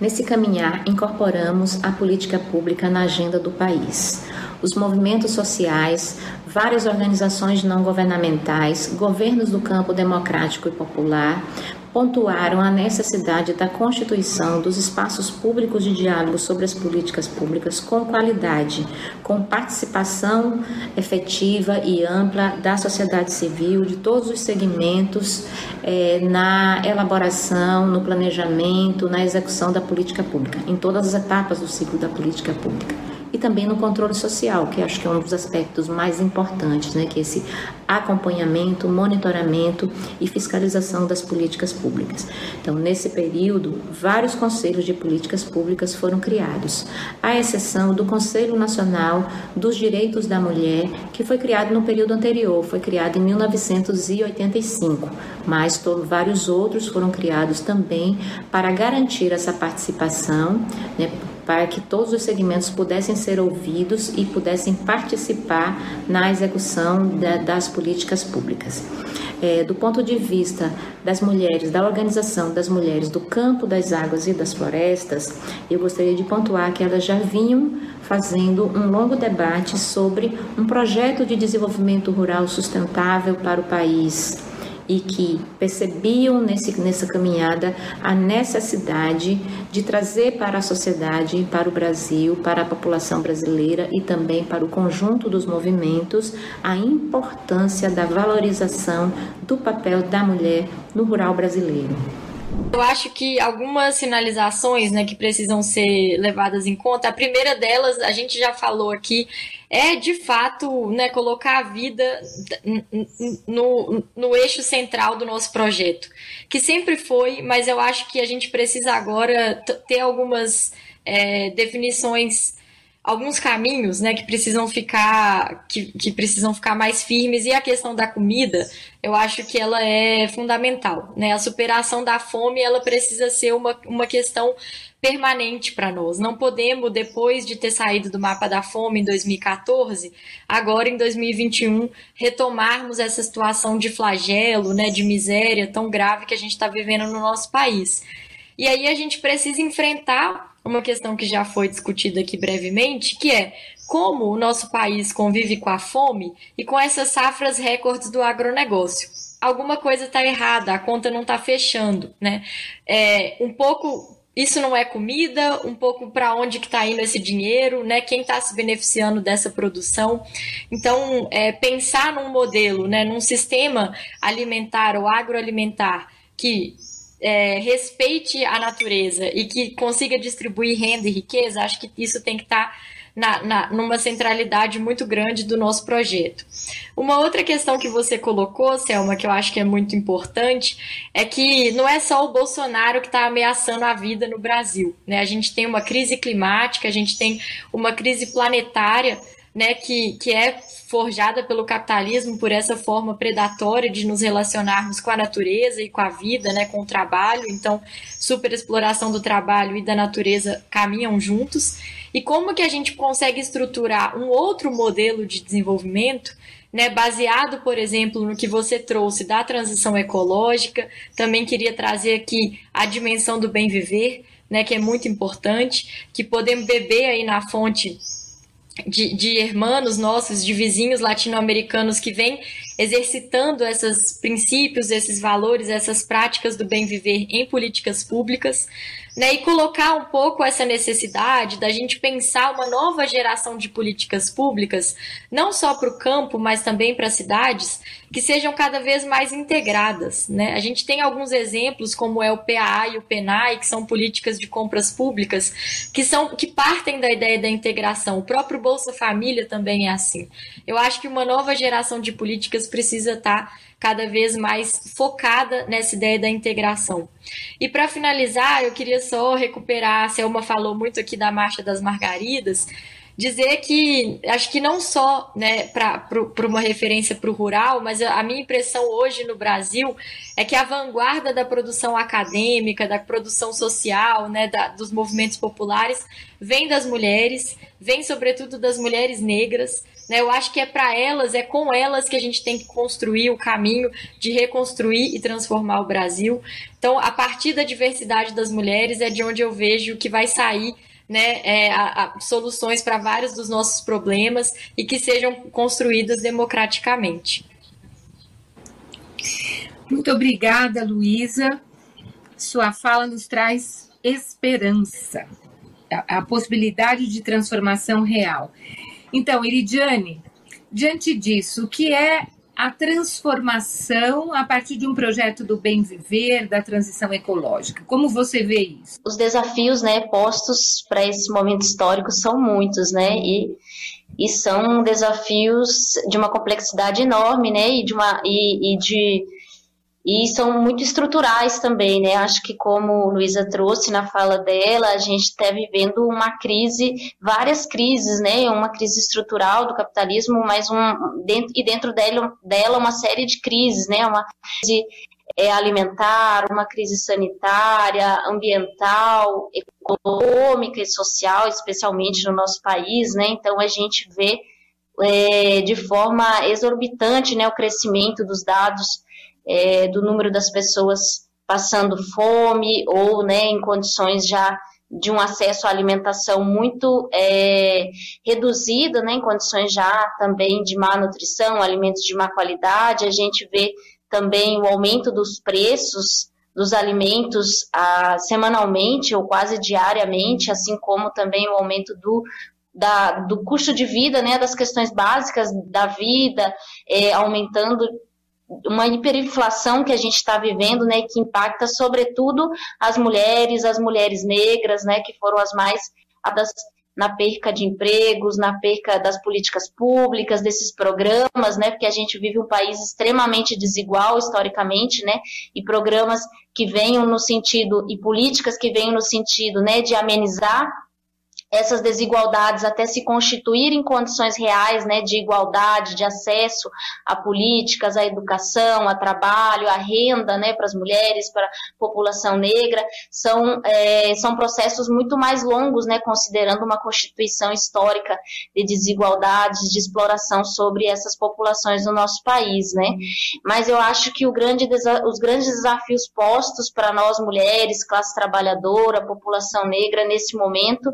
Nesse caminhar, incorporamos a política pública na agenda do país. Os movimentos sociais, várias organizações não governamentais, governos do campo democrático e popular, pontuaram a necessidade da constituição dos espaços públicos de diálogo sobre as políticas públicas com qualidade, com participação efetiva e ampla da sociedade civil, de todos os segmentos, eh, na elaboração, no planejamento, na execução da política pública, em todas as etapas do ciclo da política pública e também no controle social, que acho que é um dos aspectos mais importantes, né, que é esse acompanhamento, monitoramento e fiscalização das políticas públicas. Então, nesse período, vários conselhos de políticas públicas foram criados, à exceção do Conselho Nacional dos Direitos da Mulher, que foi criado no período anterior, foi criado em 1985, mas vários outros foram criados também para garantir essa participação, né, para que todos os segmentos pudessem ser ouvidos e pudessem participar na execução da, das políticas públicas. É, do ponto de vista das mulheres, da organização das mulheres do campo, das águas e das florestas, eu gostaria de pontuar que elas já vinham fazendo um longo debate sobre um projeto de desenvolvimento rural sustentável para o país e que percebiam nesse, nessa caminhada a necessidade de trazer para a sociedade, para o Brasil, para a população brasileira e também para o conjunto dos movimentos a importância da valorização do papel da mulher no rural brasileiro. Eu acho que algumas sinalizações né, que precisam ser levadas em conta, a primeira delas, a gente já falou aqui, é de fato né, colocar a vida no, no eixo central do nosso projeto, que sempre foi, mas eu acho que a gente precisa agora ter algumas é, definições alguns caminhos, né, que precisam ficar que, que precisam ficar mais firmes e a questão da comida, eu acho que ela é fundamental, né? A superação da fome, ela precisa ser uma, uma questão permanente para nós. Não podemos, depois de ter saído do mapa da fome em 2014, agora em 2021, retomarmos essa situação de flagelo, né, de miséria tão grave que a gente está vivendo no nosso país. E aí a gente precisa enfrentar uma questão que já foi discutida aqui brevemente, que é como o nosso país convive com a fome e com essas safras recordes do agronegócio. Alguma coisa está errada, a conta não está fechando, né? É, um pouco isso não é comida, um pouco para onde que está indo esse dinheiro, né? Quem está se beneficiando dessa produção? Então, é, pensar num modelo, né, num sistema alimentar ou agroalimentar que é, respeite a natureza e que consiga distribuir renda e riqueza, acho que isso tem que estar tá na, na, numa centralidade muito grande do nosso projeto. Uma outra questão que você colocou, Selma, que eu acho que é muito importante, é que não é só o Bolsonaro que está ameaçando a vida no Brasil. Né? A gente tem uma crise climática, a gente tem uma crise planetária né, que, que é forjada pelo capitalismo, por essa forma predatória de nos relacionarmos com a natureza e com a vida, né, com o trabalho. Então, superexploração do trabalho e da natureza caminham juntos. E como que a gente consegue estruturar um outro modelo de desenvolvimento né, baseado, por exemplo, no que você trouxe da transição ecológica. Também queria trazer aqui a dimensão do bem viver, né, que é muito importante, que podemos beber aí na fonte de, de irmãos nossos, de vizinhos latino-americanos que vêm exercitando esses princípios, esses valores, essas práticas do bem viver em políticas públicas, né, e colocar um pouco essa necessidade da gente pensar uma nova geração de políticas públicas, não só para o campo, mas também para as cidades, que sejam cada vez mais integradas. Né? A gente tem alguns exemplos, como é o PAA e o PENAI, que são políticas de compras públicas, que, são, que partem da ideia da integração. O próprio Bolsa Família também é assim. Eu acho que uma nova geração de políticas precisa estar tá cada vez mais focada nessa ideia da integração. E para finalizar, eu queria só recuperar, a Selma falou muito aqui da Marcha das Margaridas, dizer que acho que não só né, para uma referência para o rural, mas a minha impressão hoje no Brasil é que a vanguarda da produção acadêmica, da produção social, né, da, dos movimentos populares, vem das mulheres, vem sobretudo das mulheres negras. Né? Eu acho que é para elas, é com elas que a gente tem que construir o caminho de reconstruir e transformar o Brasil. Então, a partir da diversidade das mulheres é de onde eu vejo que vai sair né, é, a, a, soluções para vários dos nossos problemas e que sejam construídas democraticamente. Muito obrigada, Luísa. Sua fala nos traz esperança, a, a possibilidade de transformação real. Então, Iridiane, diante disso, o que é a transformação a partir de um projeto do bem viver, da transição ecológica. Como você vê isso? Os desafios, né, postos para esse momento histórico são muitos, né? E, e são desafios de uma complexidade enorme, né? E de uma e, e de e são muito estruturais também, né? Acho que como Luísa trouxe na fala dela, a gente está vivendo uma crise, várias crises, né? Uma crise estrutural do capitalismo, mas um dentro, e dentro dela, dela uma série de crises, né? Uma crise é, alimentar, uma crise sanitária, ambiental, econômica e social, especialmente no nosso país, né? Então a gente vê é, de forma exorbitante, né? O crescimento dos dados é, do número das pessoas passando fome ou né, em condições já de um acesso à alimentação muito é, né, em condições já também de má nutrição, alimentos de má qualidade. A gente vê também o aumento dos preços dos alimentos semanalmente ou quase diariamente, assim como também o aumento do, da, do custo de vida, né, das questões básicas da vida, é, aumentando uma hiperinflação que a gente está vivendo, né, que impacta sobretudo as mulheres, as mulheres negras, né, que foram as mais na perca de empregos, na perca das políticas públicas, desses programas, né? Porque a gente vive um país extremamente desigual historicamente, né? E programas que venham no sentido e políticas que venham no sentido, né, de amenizar essas desigualdades até se constituírem condições reais né, de igualdade, de acesso a políticas, à educação, a trabalho, à renda né, para as mulheres, para a população negra, são, é, são processos muito mais longos, né, considerando uma constituição histórica de desigualdades, de exploração sobre essas populações no nosso país. Né? Mas eu acho que grande, os grandes desafios postos para nós mulheres, classe trabalhadora, população negra nesse momento,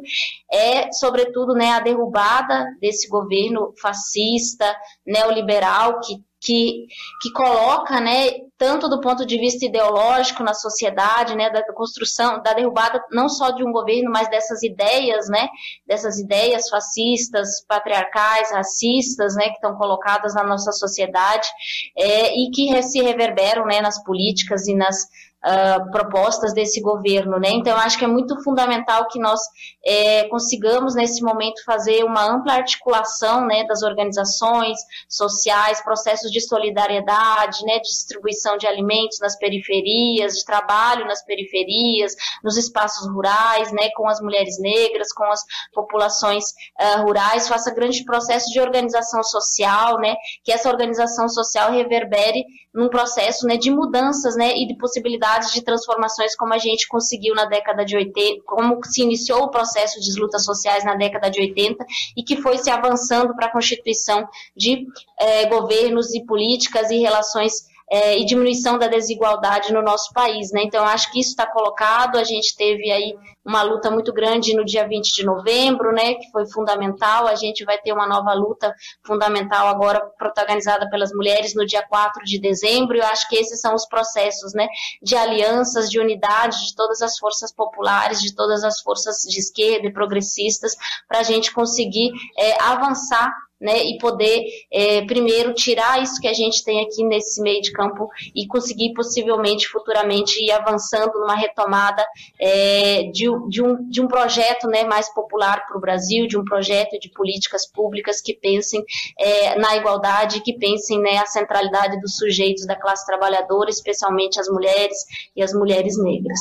é, sobretudo, né, a derrubada desse governo fascista, neoliberal, que, que, que coloca, né, tanto do ponto de vista ideológico na sociedade, né, da construção, da derrubada não só de um governo, mas dessas ideias, né, dessas ideias fascistas, patriarcais, racistas, né, que estão colocadas na nossa sociedade é, e que se reverberam, né, nas políticas e nas uh, propostas desse governo, né? Então, acho que é muito fundamental que nós é, consigamos, nesse momento, fazer uma ampla articulação, né, das organizações sociais, processos de solidariedade, né, distribuição de alimentos nas periferias, de trabalho nas periferias, nos espaços rurais, né, com as mulheres negras, com as populações uh, rurais, faça grande processo de organização social, né, que essa organização social reverbere num processo, né, de mudanças, né, e de possibilidades de transformações como a gente conseguiu na década de 80, como se iniciou o processo de lutas sociais na década de 80 e que foi se avançando para a constituição de eh, governos e políticas e relações é, e diminuição da desigualdade no nosso país, né? Então, acho que isso está colocado. A gente teve aí uma luta muito grande no dia 20 de novembro, né? Que foi fundamental. A gente vai ter uma nova luta fundamental agora, protagonizada pelas mulheres, no dia 4 de dezembro. Eu acho que esses são os processos, né? De alianças, de unidade de todas as forças populares, de todas as forças de esquerda e progressistas, para a gente conseguir é, avançar né, e poder é, primeiro tirar isso que a gente tem aqui nesse meio de campo e conseguir possivelmente futuramente ir avançando numa retomada é, de, de, um, de um projeto né, mais popular para o Brasil, de um projeto de políticas públicas que pensem é, na igualdade, que pensem né, centralidade dos sujeitos da classe trabalhadora, especialmente as mulheres e as mulheres negras.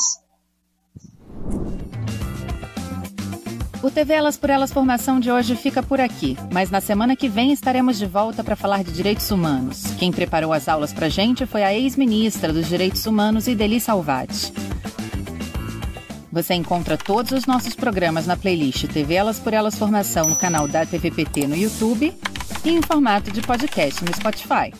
O TV Elas por Elas Formação de hoje fica por aqui, mas na semana que vem estaremos de volta para falar de direitos humanos. Quem preparou as aulas para gente foi a ex-ministra dos Direitos Humanos, Ideli Salvati. Você encontra todos os nossos programas na playlist TV Elas por Elas Formação no canal da TVPT no YouTube e em formato de podcast no Spotify.